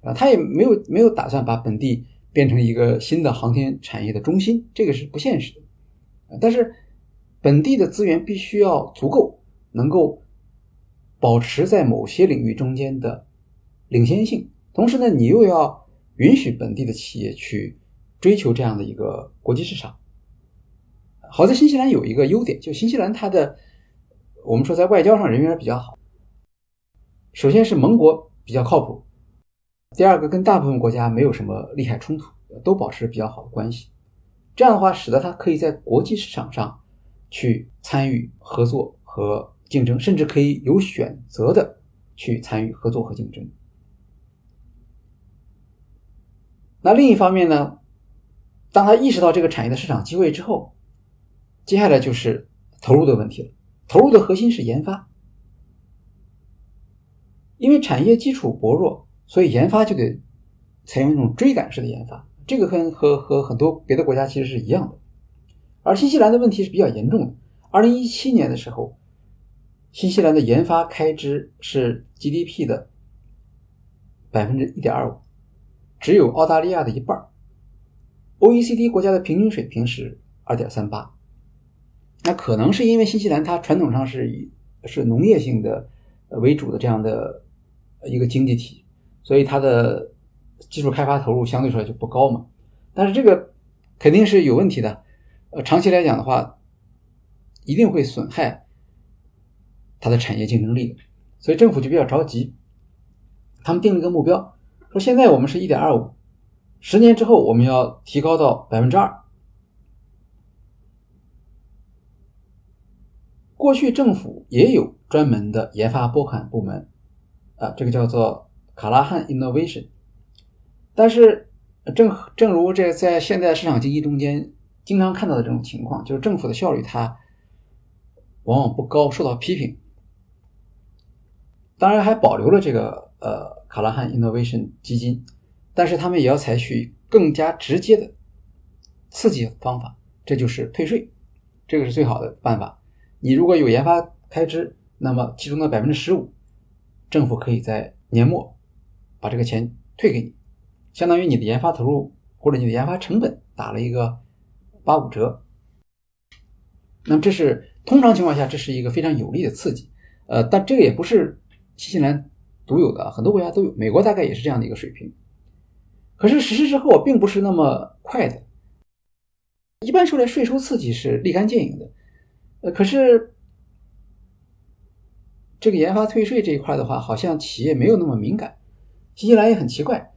啊？他也没有没有打算把本地变成一个新的航天产业的中心，这个是不现实的。但是本地的资源必须要足够，能够保持在某些领域中间的领先性。同时呢，你又要允许本地的企业去追求这样的一个国际市场。好在新西兰有一个优点，就新西兰它的。我们说在外交上人缘比较好。首先是盟国比较靠谱，第二个跟大部分国家没有什么利害冲突，都保持比较好的关系。这样的话，使得他可以在国际市场上去参与合作和竞争，甚至可以有选择的去参与合作和竞争。那另一方面呢，当他意识到这个产业的市场机会之后，接下来就是投入的问题了。投入的核心是研发，因为产业基础薄弱，所以研发就得采用一种追赶式的研发。这个和和和很多别的国家其实是一样的。而新西兰的问题是比较严重的。二零一七年的时候，新西兰的研发开支是 GDP 的百分之一点二五，只有澳大利亚的一半。OECD 国家的平均水平是二点三八。那可能是因为新西兰它传统上是以是农业性的为主的这样的一个经济体，所以它的技术开发投入相对说就不高嘛。但是这个肯定是有问题的，呃，长期来讲的话，一定会损害它的产业竞争力的。所以政府就比较着急，他们定了一个目标，说现在我们是一点二五，十年之后我们要提高到百分之二。过去政府也有专门的研发拨款部门，啊，这个叫做卡拉汉 Innovation。但是正正如这在现在市场经济中间经常看到的这种情况，就是政府的效率它往往不高，受到批评。当然还保留了这个呃卡拉汉 Innovation 基金，但是他们也要采取更加直接的刺激方法，这就是退税，这个是最好的办法。你如果有研发开支，那么其中的百分之十五，政府可以在年末把这个钱退给你，相当于你的研发投入或者你的研发成本打了一个八五折。那么这是通常情况下，这是一个非常有利的刺激。呃，但这个也不是新西兰独有的，很多国家都有，美国大概也是这样的一个水平。可是实施之后并不是那么快的。一般说来，税收刺激是立竿见影的。呃，可是这个研发退税这一块的话，好像企业没有那么敏感。新西兰也很奇怪，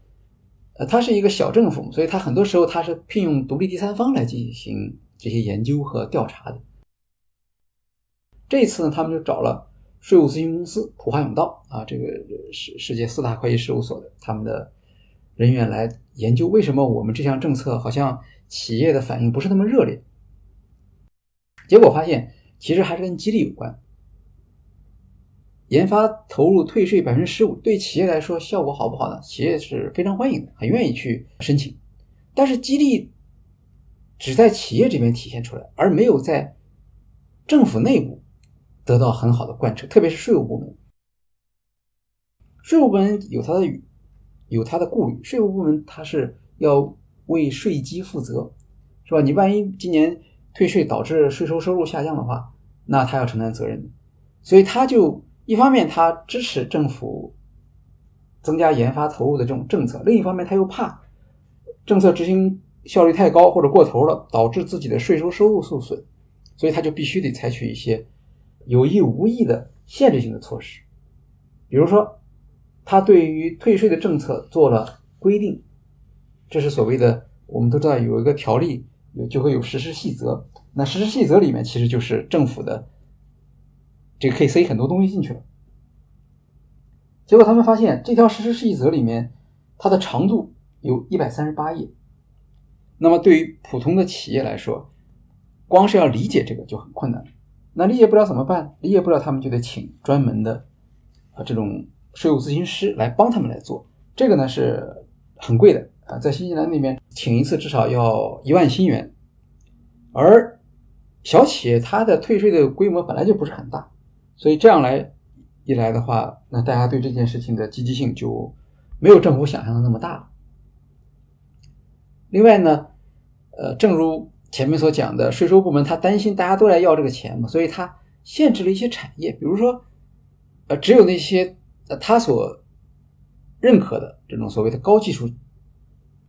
呃，它是一个小政府，所以它很多时候它是聘用独立第三方来进行这些研究和调查的。这一次呢，他们就找了税务咨询公司普华永道啊，这个世世界四大会计事务所的他们的人员来研究，为什么我们这项政策好像企业的反应不是那么热烈？结果发现。其实还是跟激励有关。研发投入退税百分之十五，对企业来说效果好不好呢？企业是非常欢迎的，很愿意去申请。但是激励只在企业这边体现出来，而没有在政府内部得到很好的贯彻，特别是税务部门。税务部门有他的有他的顾虑，税务部门他是要为税基负责，是吧？你万一今年。退税导致税收收入下降的话，那他要承担责任，所以他就一方面他支持政府增加研发投入的这种政策，另一方面他又怕政策执行效率太高或者过头了，导致自己的税收收入受损，所以他就必须得采取一些有意无意的限制性的措施，比如说他对于退税的政策做了规定，这是所谓的我们都知道有一个条例。有就会有实施细则，那实施细则里面其实就是政府的，这个可以塞很多东西进去了。结果他们发现这条实施细则里面，它的长度有一百三十八页。那么对于普通的企业来说，光是要理解这个就很困难。那理解不了怎么办？理解不了，他们就得请专门的啊这种税务咨询师来帮他们来做。这个呢是很贵的。啊，在新西兰那边请一次至少要一万新元，而小企业它的退税的规模本来就不是很大，所以这样来一来的话，那大家对这件事情的积极性就没有政府想象的那么大了。另外呢，呃，正如前面所讲的，税收部门他担心大家都来要这个钱嘛，所以他限制了一些产业，比如说，呃，只有那些呃他所认可的这种所谓的高技术。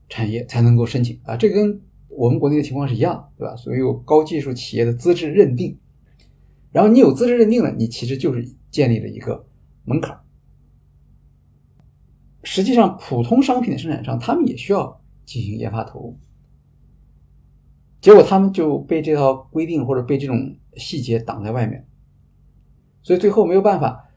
产业才能够申请。啊，这跟我们国内的情况是一样，对吧？所以有高技术企业的资质认定，然后你有资质认定了，你其实就是建立了一个门槛。实际上，普通商品的生产商他们也需要进行研发投入，结果他们就被这套规定或者被这种细节挡在外面，所以最后没有办法，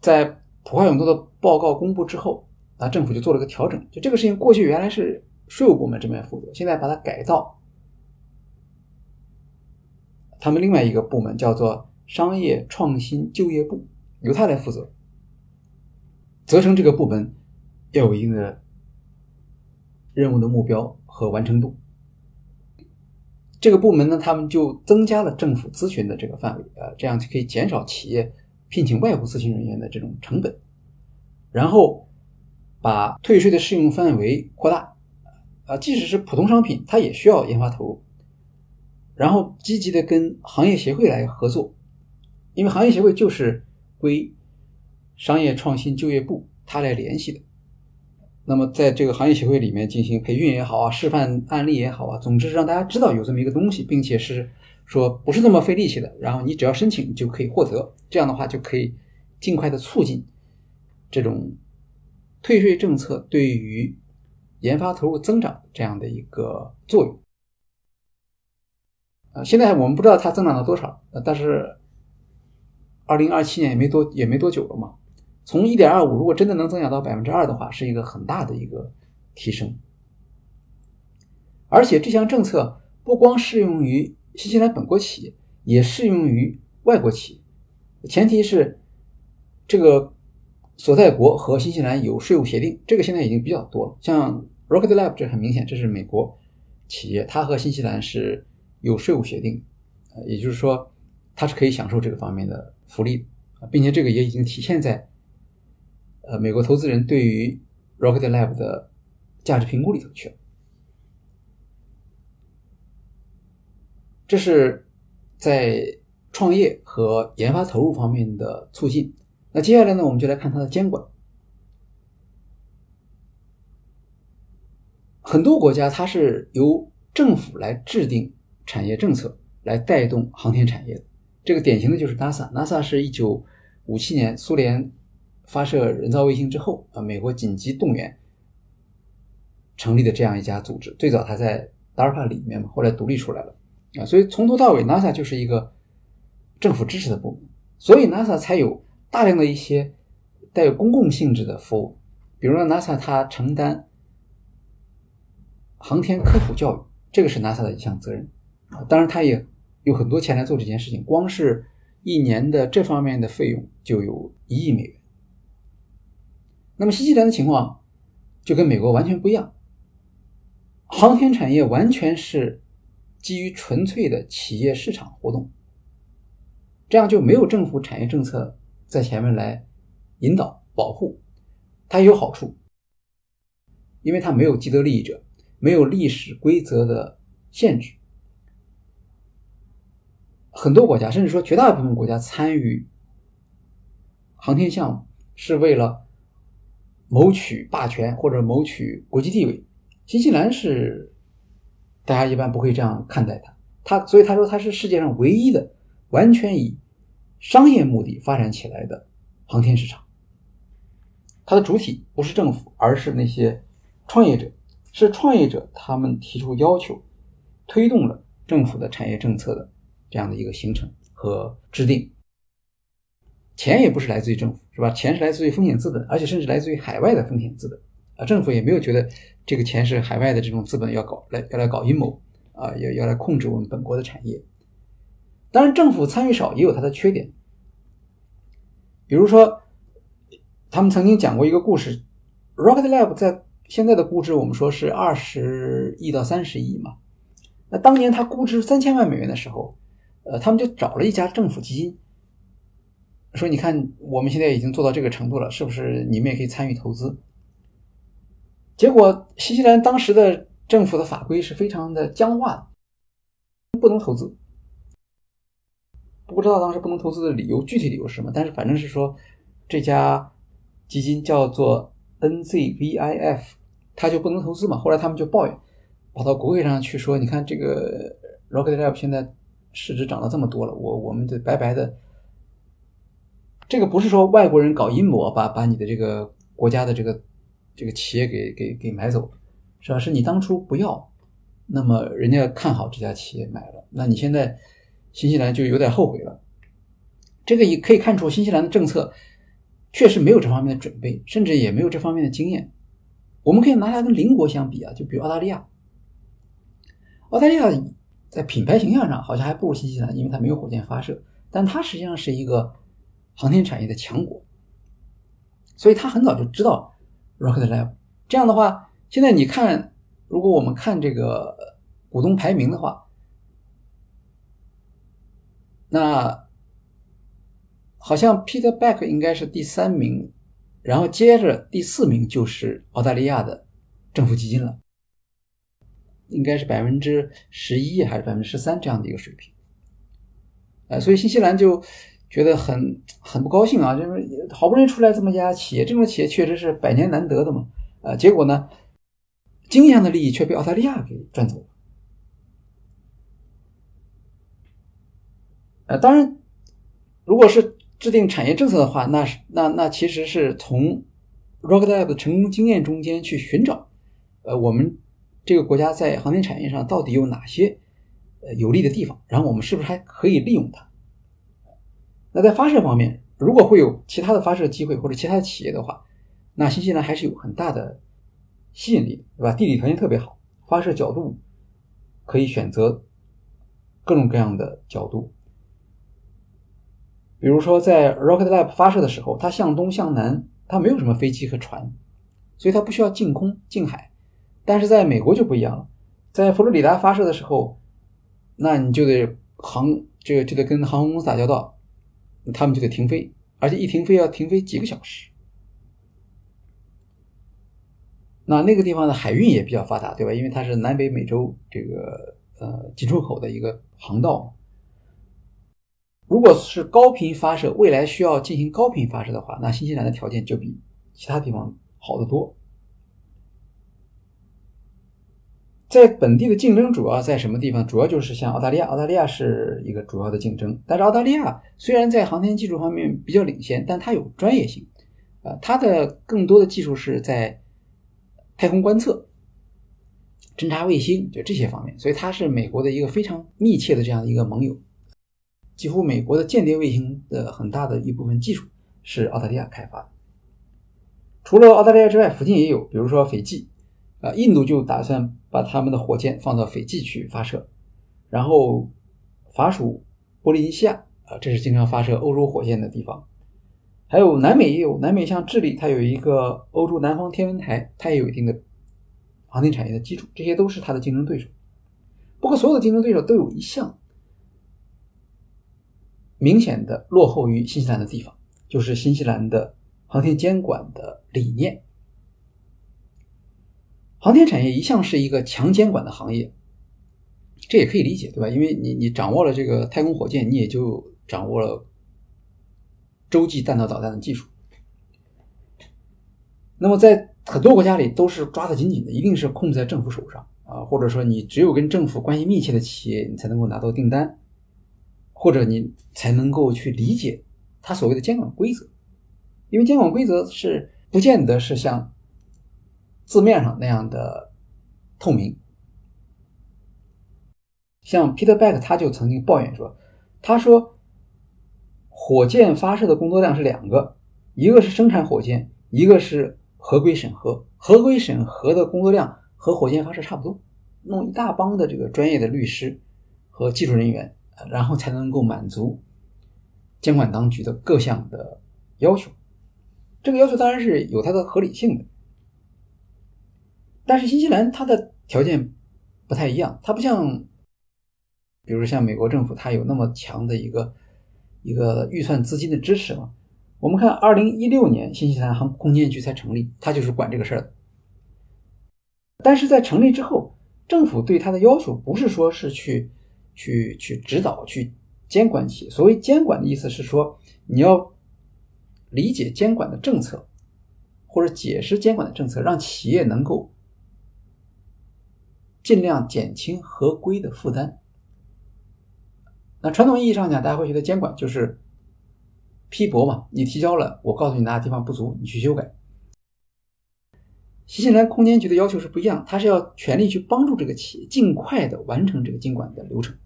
在普华永道的报告公布之后，啊，政府就做了个调整，就这个事情过去原来是税务部门这边负责，现在把它改造，他们另外一个部门叫做商业创新就业部，由他来负责，责成这个部门。要有一定的任务的目标和完成度。这个部门呢，他们就增加了政府咨询的这个范围，呃，这样就可以减少企业聘请外部咨询人员的这种成本。然后把退税的适用范围扩大，啊，即使是普通商品，它也需要研发投入。然后积极的跟行业协会来合作，因为行业协会就是归商业创新就业部他来联系的。那么，在这个行业协会里面进行培训也好啊，示范案例也好啊，总之让大家知道有这么一个东西，并且是说不是那么费力气的。然后你只要申请就可以获得，这样的话就可以尽快的促进这种退税政策对于研发投入增长这样的一个作用。啊，现在我们不知道它增长了多少，但是二零二七年也没多也没多久了嘛。从一点二五，如果真的能增长到百分之二的话，是一个很大的一个提升。而且这项政策不光适用于新西兰本国企业，也适用于外国企业，前提是这个所在国和新西兰有税务协定。这个现在已经比较多了，像 Rocket Lab 这很明显，这是美国企业，它和新西兰是有税务协定，呃，也就是说它是可以享受这个方面的福利，并且这个也已经体现在。呃，美国投资人对于 Rocket Lab 的价值评估里头去了，这是在创业和研发投入方面的促进。那接下来呢，我们就来看它的监管。很多国家它是由政府来制定产业政策，来带动航天产业的。这个典型的就是 NASA，NASA 是一九五七年苏联。发射人造卫星之后，啊，美国紧急动员成立的这样一家组织。最早它在 DARPA 里面嘛，后来独立出来了，啊，所以从头到尾，NASA 就是一个政府支持的部门，所以 NASA 才有大量的一些带有公共性质的服务，比如说 NASA 它承担航天科普教育，这个是 NASA 的一项责任，啊，当然它也有很多钱来做这件事情，光是一年的这方面的费用就有一亿美元。那么新西兰的情况就跟美国完全不一样，航天产业完全是基于纯粹的企业市场活动，这样就没有政府产业政策在前面来引导保护，它也有好处，因为它没有既得利益者，没有历史规则的限制，很多国家甚至说绝大部分国家参与航天项目是为了。谋取霸权或者谋取国际地位，新西兰是大家一般不会这样看待它。它所以他说它是世界上唯一的完全以商业目的发展起来的航天市场。它的主体不是政府，而是那些创业者，是创业者他们提出要求，推动了政府的产业政策的这样的一个形成和制定。钱也不是来自于政府，是吧？钱是来自于风险资本，而且甚至来自于海外的风险资本啊。政府也没有觉得这个钱是海外的这种资本要搞来要来搞阴谋啊，要要来控制我们本国的产业。当然，政府参与少也有它的缺点，比如说，他们曾经讲过一个故事：Rocket Lab 在现在的估值，我们说是二十亿到三十亿嘛。那当年它估值三千万美元的时候，呃，他们就找了一家政府基金。说你看，我们现在已经做到这个程度了，是不是你们也可以参与投资？结果新西兰当时的政府的法规是非常的僵化的，不能投资。不知道当时不能投资的理由，具体理由是什么？但是反正是说这家基金叫做 NZVIF，它就不能投资嘛。后来他们就抱怨，跑到国会上去说：“你看这个 Rocket Lab 现在市值涨了这么多了，我我们这白白的。”这个不是说外国人搞阴谋把把你的这个国家的这个这个企业给给给买走，是吧？是你当初不要，那么人家看好这家企业买了，那你现在新西兰就有点后悔了。这个也可以看出新西兰的政策确实没有这方面的准备，甚至也没有这方面的经验。我们可以拿它跟邻国相比啊，就比如澳大利亚，澳大利亚在品牌形象上好像还不如新西兰，因为它没有火箭发射，但它实际上是一个。航天产业的强国，所以他很早就知道 Rocket Lab。这样的话，现在你看，如果我们看这个股东排名的话，那好像 Peter Beck 应该是第三名，然后接着第四名就是澳大利亚的政府基金了，应该是百分之十一还是百分之十三这样的一个水平。呃，所以新西兰就。觉得很很不高兴啊！就是好不容易出来这么一家企业，这种企业确实是百年难得的嘛。呃，结果呢，经济上的利益却被澳大利亚给赚走了。呃，当然，如果是制定产业政策的话，那是那那其实是从 Rocket Lab 的成功经验中间去寻找，呃，我们这个国家在航天产业上到底有哪些呃有利的地方，然后我们是不是还可以利用它？那在发射方面，如果会有其他的发射机会或者其他的企业的话，那新西兰还是有很大的吸引力，对吧？地理条件特别好，发射角度可以选择各种各样的角度。比如说，在 Rocket Lab 发射的时候，它向东向南，它没有什么飞机和船，所以它不需要进空进海。但是在美国就不一样了，在佛罗里达发射的时候，那你就得航这个就得跟航空公司打交道。他们就得停飞，而且一停飞要停飞几个小时。那那个地方的海运也比较发达，对吧？因为它是南北美洲这个呃进出口的一个航道。如果是高频发射，未来需要进行高频发射的话，那新西兰的条件就比其他地方好得多。在本地的竞争主要在什么地方？主要就是像澳大利亚，澳大利亚是一个主要的竞争。但是澳大利亚虽然在航天技术方面比较领先，但它有专业性，啊，它的更多的技术是在太空观测、侦察卫星就这些方面，所以它是美国的一个非常密切的这样的一个盟友。几乎美国的间谍卫星的很大的一部分技术是澳大利亚开发的。除了澳大利亚之外，附近也有，比如说斐济。啊，印度就打算把他们的火箭放到斐济去发射，然后法属波利尼西亚啊，这是经常发射欧洲火箭的地方。还有南美也有，南美像智利，它有一个欧洲南方天文台，它也有一定的航天产业的基础，这些都是它的竞争对手。不过，所有的竞争对手都有一项明显的落后于新西兰的地方，就是新西兰的航天监管的理念。航天产业一向是一个强监管的行业，这也可以理解，对吧？因为你你掌握了这个太空火箭，你也就掌握了洲际弹道导弹的技术。那么在很多国家里都是抓得紧紧的，一定是控制在政府手上啊，或者说你只有跟政府关系密切的企业，你才能够拿到订单，或者你才能够去理解它所谓的监管规则，因为监管规则是不见得是像。字面上那样的透明，像 Peter Beck 他就曾经抱怨说：“他说，火箭发射的工作量是两个，一个是生产火箭，一个是合规审核。合规审核的工作量和火箭发射差不多，弄一大帮的这个专业的律师和技术人员，然后才能够满足监管当局的各项的要求。这个要求当然是有它的合理性的。”但是新西兰它的条件不太一样，它不像，比如像美国政府，它有那么强的一个一个预算资金的支持嘛。我们看，二零一六年新西兰航空监局才成立，它就是管这个事儿的。但是在成立之后，政府对它的要求不是说是去去去指导、去监管企业。所谓监管的意思是说，你要理解监管的政策，或者解释监管的政策，让企业能够。尽量减轻合规的负担。那传统意义上讲，大家会觉得监管就是批驳嘛，你提交了，我告诉你哪个地方不足，你去修改。新西兰空间局的要求是不一样，它是要全力去帮助这个企业尽快的完成这个监管的流程，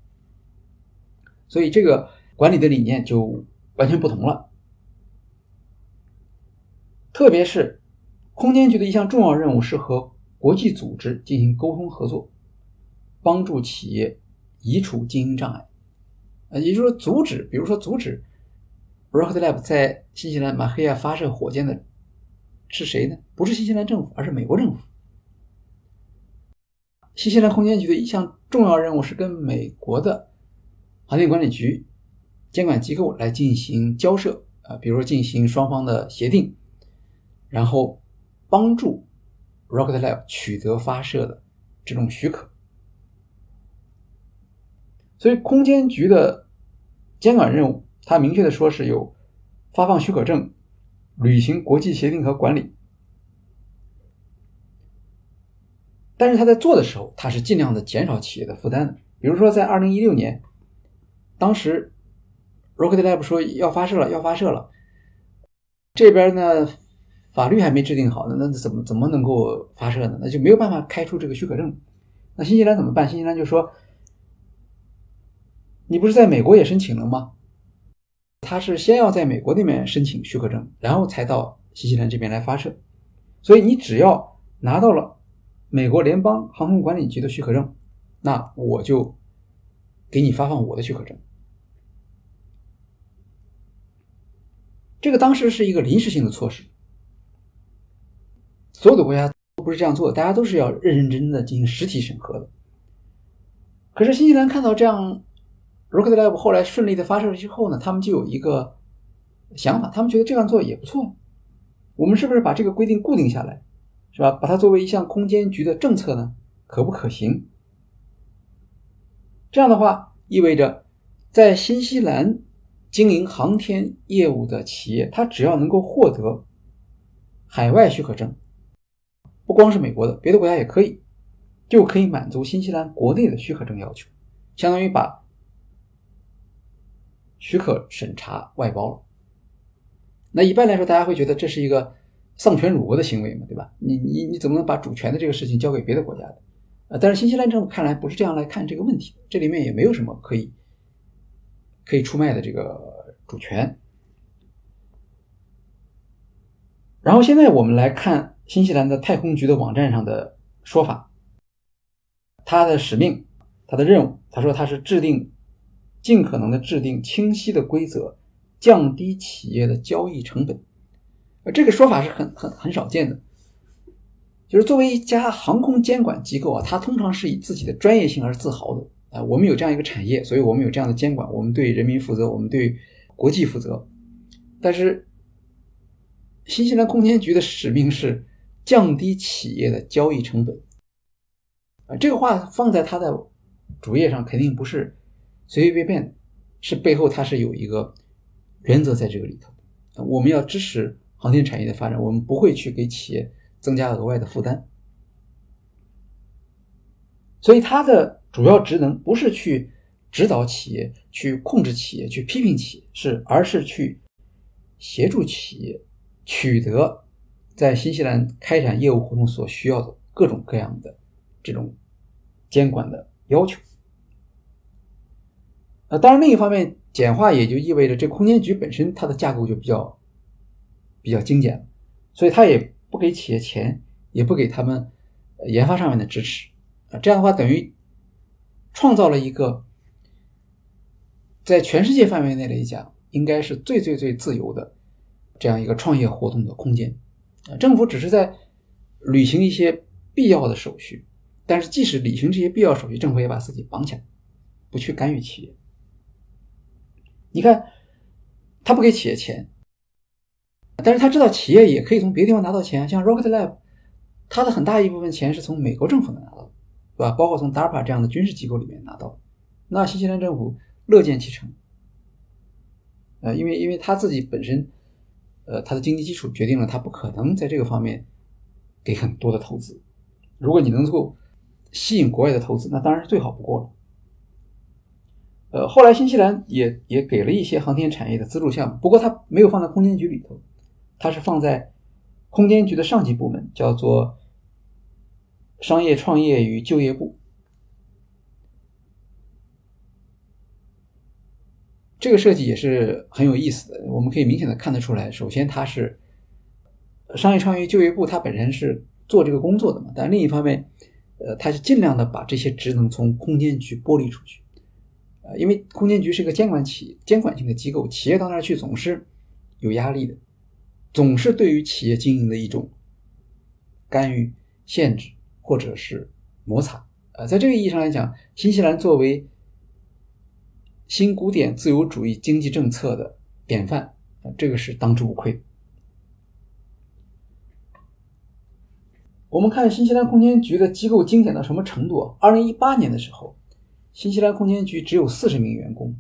所以这个管理的理念就完全不同了。特别是空间局的一项重要任务是和国际组织进行沟通合作，帮助企业移除经营障碍，呃，也就是说阻止，比如说阻止 Rocket Lab 在新西兰马黑亚发射火箭的。是谁呢？不是新西兰政府，而是美国政府。新西兰空间局的一项重要任务是跟美国的航天管理局监管机构来进行交涉啊，比如说进行双方的协定，然后帮助 Rocket Lab 取得发射的这种许可。所以，空间局的监管任务，它明确的说是有发放许可证。履行国际协定和管理，但是他在做的时候，他是尽量的减少企业的负担的。比如说，在二零一六年，当时 Rocket Lab 说要发射了，要发射了，这边呢法律还没制定好呢，那怎么怎么能够发射呢？那就没有办法开出这个许可证。那新西兰怎么办？新西兰就说：“你不是在美国也申请了吗？”他是先要在美国那边申请许可证，然后才到新西兰这边来发射。所以你只要拿到了美国联邦航空管理局的许可证，那我就给你发放我的许可证。这个当时是一个临时性的措施，所有的国家都不是这样做，大家都是要认认真真的进行实体审核的。可是新西兰看到这样。Rocket Lab 后来顺利的发射了之后呢，他们就有一个想法，他们觉得这样做也不错。我们是不是把这个规定固定下来，是吧？把它作为一项空间局的政策呢？可不可行？这样的话，意味着在新西兰经营航天业务的企业，它只要能够获得海外许可证，不光是美国的，别的国家也可以，就可以满足新西兰国内的许可证要求，相当于把。许可审查外包了，那一般来说，大家会觉得这是一个丧权辱国的行为嘛，对吧？你你你怎么能把主权的这个事情交给别的国家的？啊，但是新西兰政府看来不是这样来看这个问题，这里面也没有什么可以可以出卖的这个主权。然后现在我们来看新西兰的太空局的网站上的说法，他的使命，他的任务，他说他是制定。尽可能的制定清晰的规则，降低企业的交易成本。呃，这个说法是很很很少见的。就是作为一家航空监管机构啊，它通常是以自己的专业性而自豪的啊。我们有这样一个产业，所以我们有这样的监管，我们对人民负责，我们对国际负责。但是，新西兰空间局的使命是降低企业的交易成本。啊，这个话放在它的主页上，肯定不是。随随便便，是背后它是有一个原则在这个里头。我们要支持航天产业的发展，我们不会去给企业增加额外的负担。所以它的主要职能不是去指导企业、去控制企业、去批评企业，是而是去协助企业取得在新西兰开展业务活动所需要的各种各样的这种监管的要求。呃，当然，另一方面，简化也就意味着这空间局本身它的架构就比较比较精简，所以它也不给企业钱，也不给他们研发上面的支持啊。这样的话，等于创造了一个在全世界范围内来讲，应该是最最最自由的这样一个创业活动的空间啊。政府只是在履行一些必要的手续，但是即使履行这些必要手续，政府也把自己绑起来，不去干预企业。你看，他不给企业钱，但是他知道企业也可以从别的地方拿到钱，像 Rocket Lab，它的很大一部分钱是从美国政府那拿到的，对吧？包括从 DARPA 这样的军事机构里面拿到，那新西兰政府乐见其成，呃，因为因为他自己本身，呃，他的经济基础决定了他不可能在这个方面给很多的投资，如果你能够吸引国外的投资，那当然是最好不过了。呃，后来新西兰也也给了一些航天产业的资助项目，不过它没有放在空间局里头，它是放在空间局的上级部门，叫做商业创业与就业部。这个设计也是很有意思的，我们可以明显的看得出来，首先它是商业创业就业部，它本身是做这个工作的嘛，但另一方面，呃，它是尽量的把这些职能从空间局剥离出去。因为空间局是一个监管企监管性的机构，企业到那儿去总是有压力的，总是对于企业经营的一种干预、限制或者是摩擦。呃，在这个意义上来讲，新西兰作为新古典自由主义经济政策的典范，这个是当之无愧。我们看新西兰空间局的机构精简到什么程度？二零一八年的时候。新西兰空间局只有四十名员工，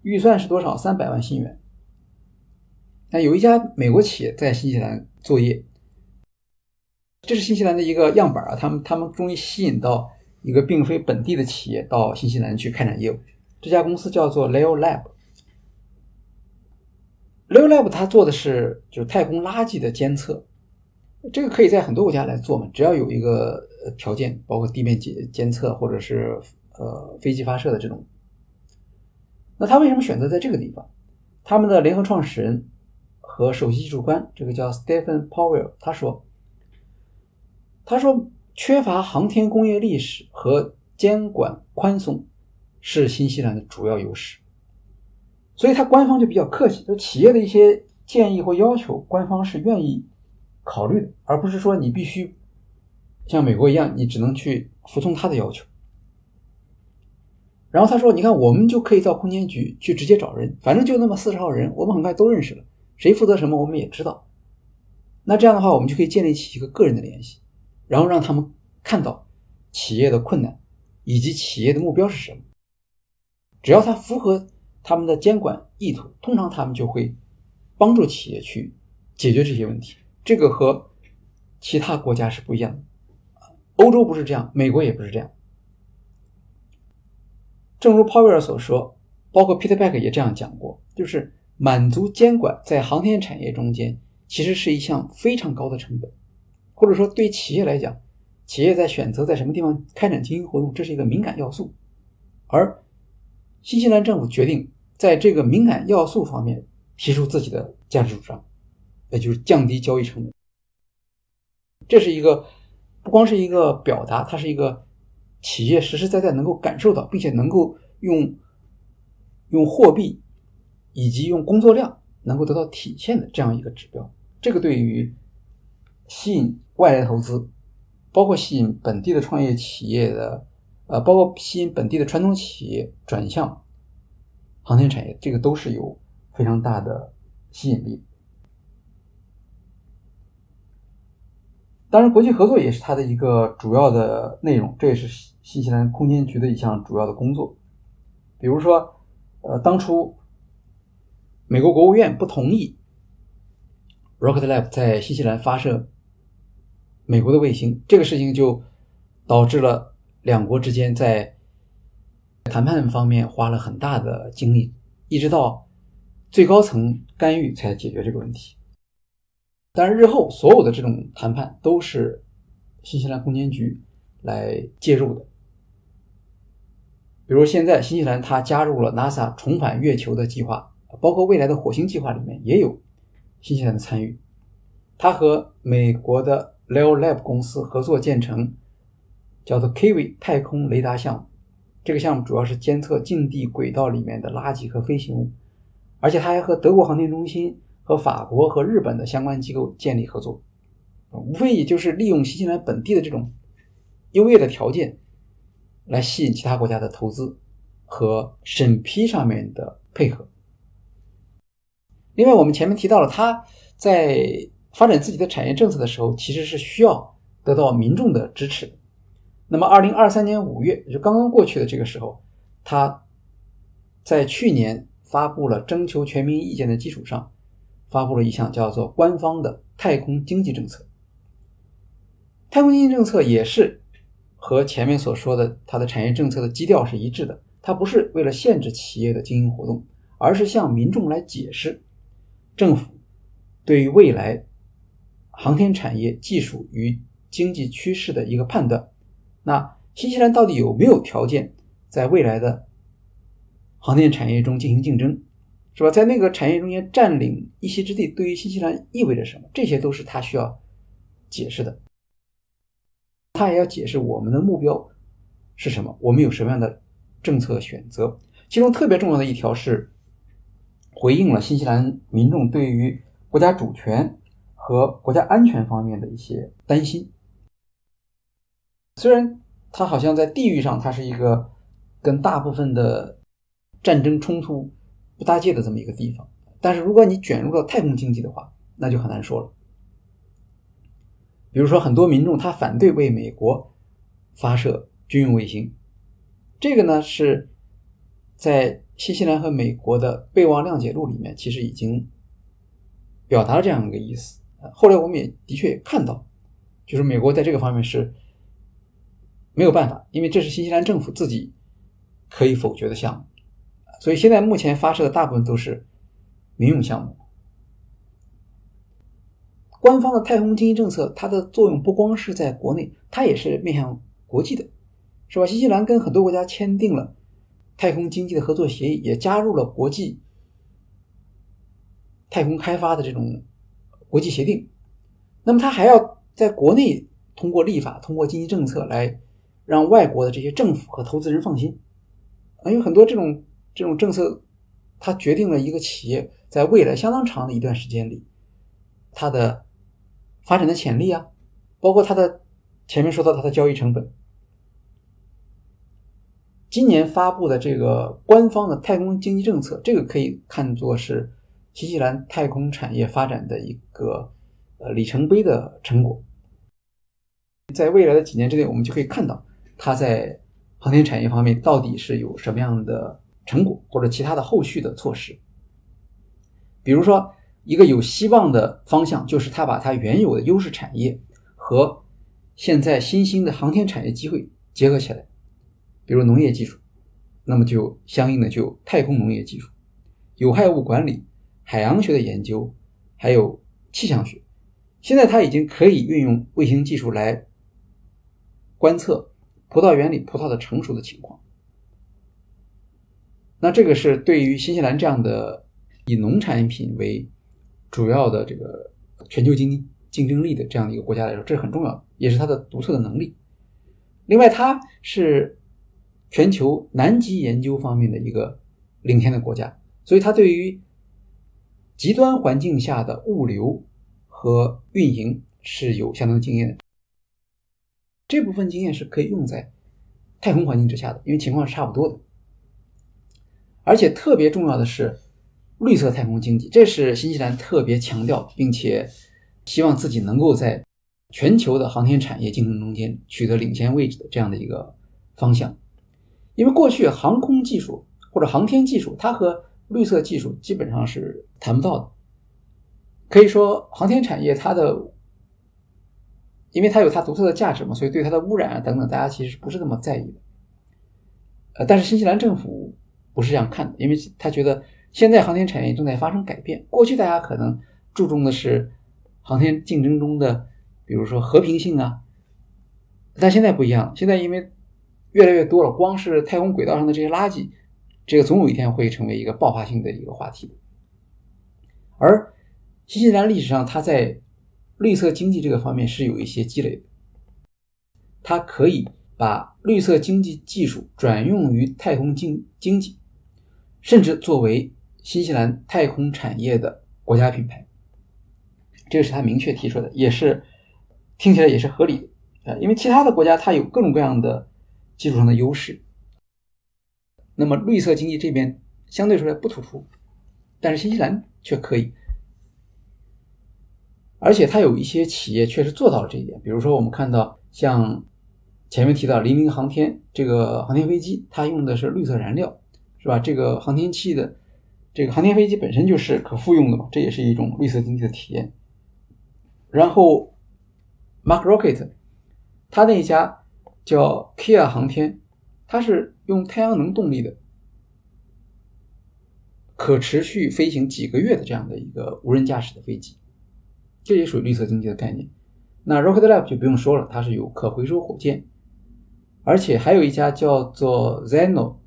预算是多少？三百万新元。那有一家美国企业在新西兰作业，这是新西兰的一个样板啊。他们他们终于吸引到一个并非本地的企业到新西兰去开展业务。这家公司叫做 Leo Lab。Leo Lab 它做的是就是太空垃圾的监测，这个可以在很多国家来做嘛，只要有一个条件，包括地面监监测或者是。呃，飞机发射的这种，那他为什么选择在这个地方？他们的联合创始人和首席技术官，这个叫 Stephen Powell，他说：“他说缺乏航天工业历史和监管宽松是新西兰的主要优势，所以他官方就比较客气，就企业的一些建议或要求，官方是愿意考虑的，而不是说你必须像美国一样，你只能去服从他的要求。”然后他说：“你看，我们就可以到空间局去直接找人，反正就那么四十号人，我们很快都认识了，谁负责什么我们也知道。那这样的话，我们就可以建立起一个个人的联系，然后让他们看到企业的困难以及企业的目标是什么。只要他符合他们的监管意图，通常他们就会帮助企业去解决这些问题。这个和其他国家是不一样的，欧洲不是这样，美国也不是这样。”正如 Powell 所说，包括 Peter Beck 也这样讲过，就是满足监管在航天产业中间其实是一项非常高的成本，或者说对企业来讲，企业在选择在什么地方开展经营活动，这是一个敏感要素。而新西兰政府决定在这个敏感要素方面提出自己的价值主张，也就是降低交易成本。这是一个不光是一个表达，它是一个。企业实实在在能够感受到，并且能够用用货币以及用工作量能够得到体现的这样一个指标，这个对于吸引外来投资，包括吸引本地的创业企业的，呃，包括吸引本地的传统企业转向航天产业，这个都是有非常大的吸引力。当然，国际合作也是它的一个主要的内容，这也是新西兰空间局的一项主要的工作。比如说，呃，当初美国国务院不同意 Rocket Lab 在新西兰发射美国的卫星，这个事情就导致了两国之间在谈判方面花了很大的精力，一直到最高层干预才解决这个问题。但是日后所有的这种谈判都是新西兰空间局来介入的。比如现在新西兰它加入了 NASA 重返月球的计划，包括未来的火星计划里面也有新西兰的参与。它和美国的 Leo Lab 公司合作建成叫做 Kiwi 太空雷达项目。这个项目主要是监测近地轨道里面的垃圾和飞行物，而且它还和德国航天中心。和法国和日本的相关机构建立合作，无非也就是利用新西兰本地的这种优越的条件，来吸引其他国家的投资和审批上面的配合。另外，我们前面提到了，他在发展自己的产业政策的时候，其实是需要得到民众的支持。那么，二零二三年五月，就刚刚过去的这个时候，他在去年发布了征求全民意见的基础上。发布了一项叫做“官方的太空经济政策”。太空经济政策也是和前面所说的它的产业政策的基调是一致的。它不是为了限制企业的经营活动，而是向民众来解释政府对于未来航天产业技术与经济趋势的一个判断。那新西兰到底有没有条件在未来的航天产业中进行竞争，是吧？在那个产业中间占领一席之地，对于新西兰意味着什么？这些都是他需要解释的。他也要解释我们的目标是什么，我们有什么样的政策选择。其中特别重要的一条是回应了新西兰民众对于国家主权和国家安全方面的一些担心。虽然它好像在地域上，它是一个跟大部分的战争冲突不搭界的这么一个地方，但是如果你卷入了太空经济的话，那就很难说了。比如说，很多民众他反对为美国发射军用卫星，这个呢是在新西兰和美国的备忘谅解录里面，其实已经表达了这样一个意思。后来我们也的确也看到，就是美国在这个方面是。没有办法，因为这是新西兰政府自己可以否决的项目，所以现在目前发射的大部分都是民用项目。官方的太空经济政策，它的作用不光是在国内，它也是面向国际的，是吧？新西兰跟很多国家签订了太空经济的合作协议，也加入了国际太空开发的这种国际协定。那么，它还要在国内通过立法、通过经济政策来。让外国的这些政府和投资人放心，啊，有很多这种这种政策，它决定了一个企业在未来相当长的一段时间里，它的发展的潜力啊，包括它的前面说到它的交易成本。今年发布的这个官方的太空经济政策，这个可以看作是新西兰太空产业发展的一个呃里程碑的成果。在未来的几年之内，我们就可以看到。它在航天产业方面到底是有什么样的成果，或者其他的后续的措施？比如说，一个有希望的方向就是它把它原有的优势产业和现在新兴的航天产业机会结合起来，比如农业技术，那么就相应的就有太空农业技术、有害物管理、海洋学的研究，还有气象学。现在它已经可以运用卫星技术来观测。葡萄园里葡萄的成熟的情况，那这个是对于新西兰这样的以农产品为主要的这个全球经济竞争力的这样的一个国家来说，这是很重要的，也是它的独特的能力。另外，它是全球南极研究方面的一个领先的国家，所以它对于极端环境下的物流和运营是有相当经验的。这部分经验是可以用在太空环境之下的，因为情况是差不多的。而且特别重要的是绿色太空经济，这是新西兰特别强调，并且希望自己能够在全球的航天产业竞争中间取得领先位置的这样的一个方向。因为过去航空技术或者航天技术，它和绿色技术基本上是谈不到的。可以说，航天产业它的。因为它有它独特的价值嘛，所以对它的污染啊等等，大家其实不是那么在意的。呃，但是新西兰政府不是这样看的，因为他觉得现在航天产业正在发生改变。过去大家可能注重的是航天竞争中的，比如说和平性啊，但现在不一样，现在因为越来越多了，光是太空轨道上的这些垃圾，这个总有一天会成为一个爆发性的一个话题。而新西兰历史上，它在绿色经济这个方面是有一些积累的，它可以把绿色经济技术转用于太空经经济，甚至作为新西兰太空产业的国家品牌，这个是他明确提出的，也是听起来也是合理的啊，因为其他的国家它有各种各样的技术上的优势，那么绿色经济这边相对说来不突出，但是新西兰却可以。而且它有一些企业确实做到了这一点，比如说我们看到像前面提到黎明航天这个航天飞机，它用的是绿色燃料，是吧？这个航天器的这个航天飞机本身就是可复用的嘛，这也是一种绿色经济的体验。然后，Mark Rocket，他那一家叫 Kia 航天，它是用太阳能动力的，可持续飞行几个月的这样的一个无人驾驶的飞机，这也属于绿色经济的概念。那 Rocket Lab 就不用说了，它是有可回收火箭，而且还有一家叫做 Zeno，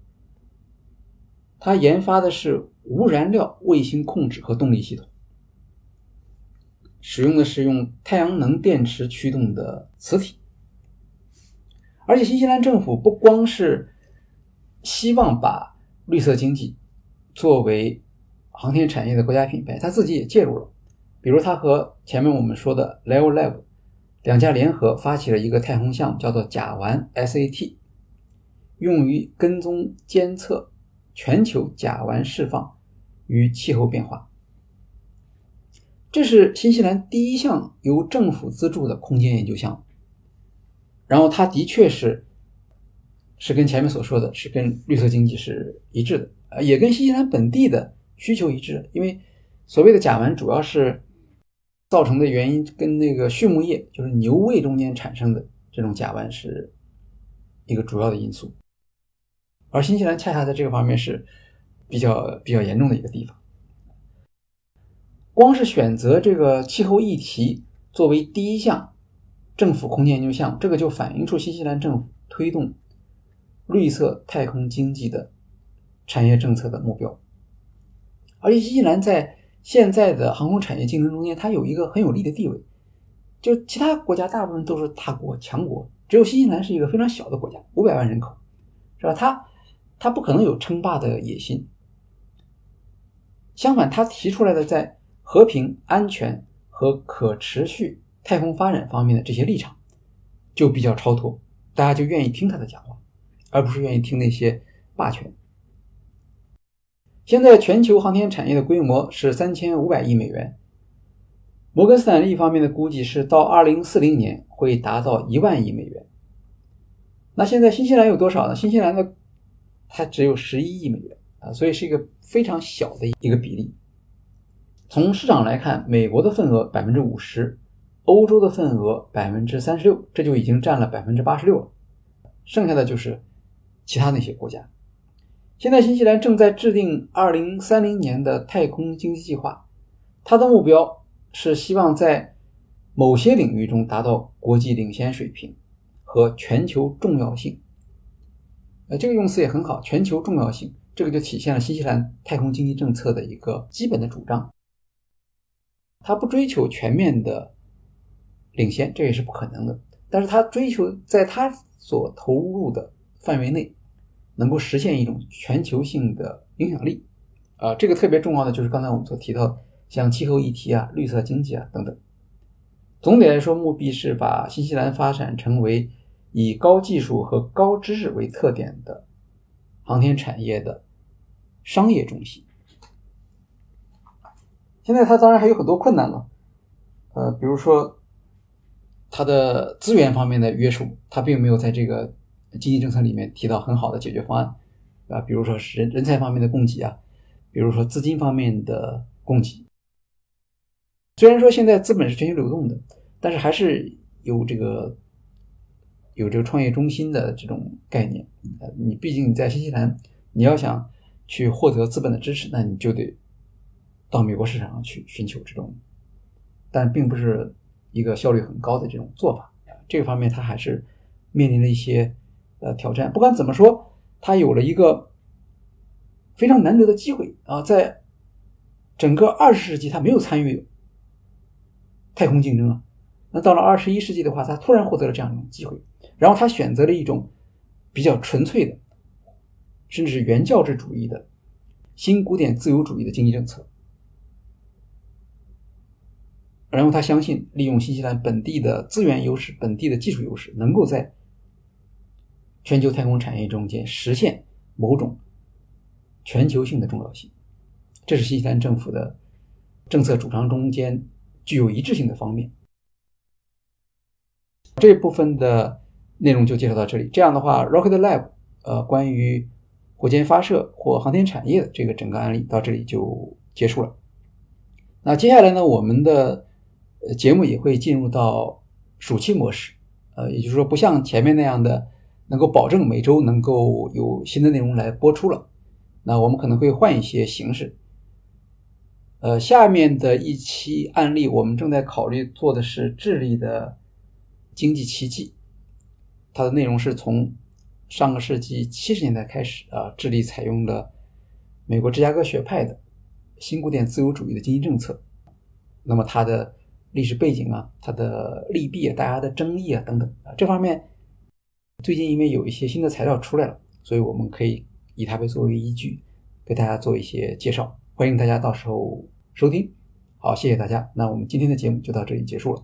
它研发的是无燃料卫星控制和动力系统，使用的是用太阳能电池驱动的磁体。而且新西兰政府不光是希望把绿色经济作为航天产业的国家品牌，他自己也介入了。比如，他和前面我们说的 Level Lab 两家联合发起了一个太空项目，叫做甲烷 SAT，用于跟踪监测全球甲烷释放与气候变化。这是新西兰第一项由政府资助的空间研究项目。然后它的确是，是跟前面所说的是跟绿色经济是一致的，呃，也跟新西兰本地的需求一致。因为所谓的甲烷主要是造成的原因跟那个畜牧业，就是牛胃中间产生的这种甲烷是一个主要的因素，而新西兰恰恰在这个方面是比较比较严重的一个地方。光是选择这个气候议题作为第一项。政府空间研究项，这个就反映出新西兰政府推动绿色太空经济的产业政策的目标。而，新西兰在现在的航空产业竞争中间，它有一个很有利的地位。就其他国家大部分都是大国强国，只有新西兰是一个非常小的国家，五百万人口，是吧？它它不可能有称霸的野心。相反，他提出来的在和平、安全和可持续。太空发展方面的这些立场就比较超脱，大家就愿意听他的讲话，而不是愿意听那些霸权。现在全球航天产业的规模是三千五百亿美元，摩根斯坦利方面的估计是到二零四零年会达到一万亿美元。那现在新西兰有多少呢？新西兰的它只有十一亿美元啊，所以是一个非常小的一个比例。从市场来看，美国的份额百分之五十。欧洲的份额百分之三十六，这就已经占了百分之八十六了，剩下的就是其他那些国家。现在新西兰正在制定二零三零年的太空经济计划，它的目标是希望在某些领域中达到国际领先水平和全球重要性。呃，这个用词也很好，全球重要性，这个就体现了新西兰太空经济政策的一个基本的主张。它不追求全面的。领先，这也是不可能的。但是他追求在他所投入的范围内，能够实现一种全球性的影响力。啊，这个特别重要的就是刚才我们所提到，像气候议题啊、绿色经济啊等等。总体来说，目的是把新西兰发展成为以高技术和高知识为特点的航天产业的商业中心。现在它当然还有很多困难了，呃，比如说。它的资源方面的约束，它并没有在这个经济政策里面提到很好的解决方案，啊，比如说是人人才方面的供给啊，比如说资金方面的供给。虽然说现在资本是全球流动的，但是还是有这个有这个创业中心的这种概念。呃，你毕竟你在新西兰，你要想去获得资本的支持，那你就得到美国市场上去寻求这种，但并不是。一个效率很高的这种做法，这个方面它还是面临了一些呃挑战。不管怎么说，他有了一个非常难得的机会啊，在整个二十世纪，他没有参与太空竞争啊。那到了二十一世纪的话，他突然获得了这样一种机会，然后他选择了一种比较纯粹的，甚至是原教旨主义的新古典自由主义的经济政策。然后他相信，利用新西兰本地的资源优势、本地的技术优势，能够在全球太空产业中间实现某种全球性的重要性。这是新西兰政府的政策主张中间具有一致性的方面。这部分的内容就介绍到这里。这样的话，Rocket Lab 呃，关于火箭发射或航天产业的这个整个案例到这里就结束了。那接下来呢，我们的。节目也会进入到暑期模式，呃，也就是说，不像前面那样的能够保证每周能够有新的内容来播出了。那我们可能会换一些形式。呃，下面的一期案例，我们正在考虑做的是智利的经济奇迹。它的内容是从上个世纪七十年代开始啊，智利采用了美国芝加哥学派的新古典自由主义的经济政策。那么它的历史背景啊，它的利弊啊，大家的争议啊等等啊，这方面最近因为有一些新的材料出来了，所以我们可以以它为作为依据，给大家做一些介绍。欢迎大家到时候收听。好，谢谢大家。那我们今天的节目就到这里结束了。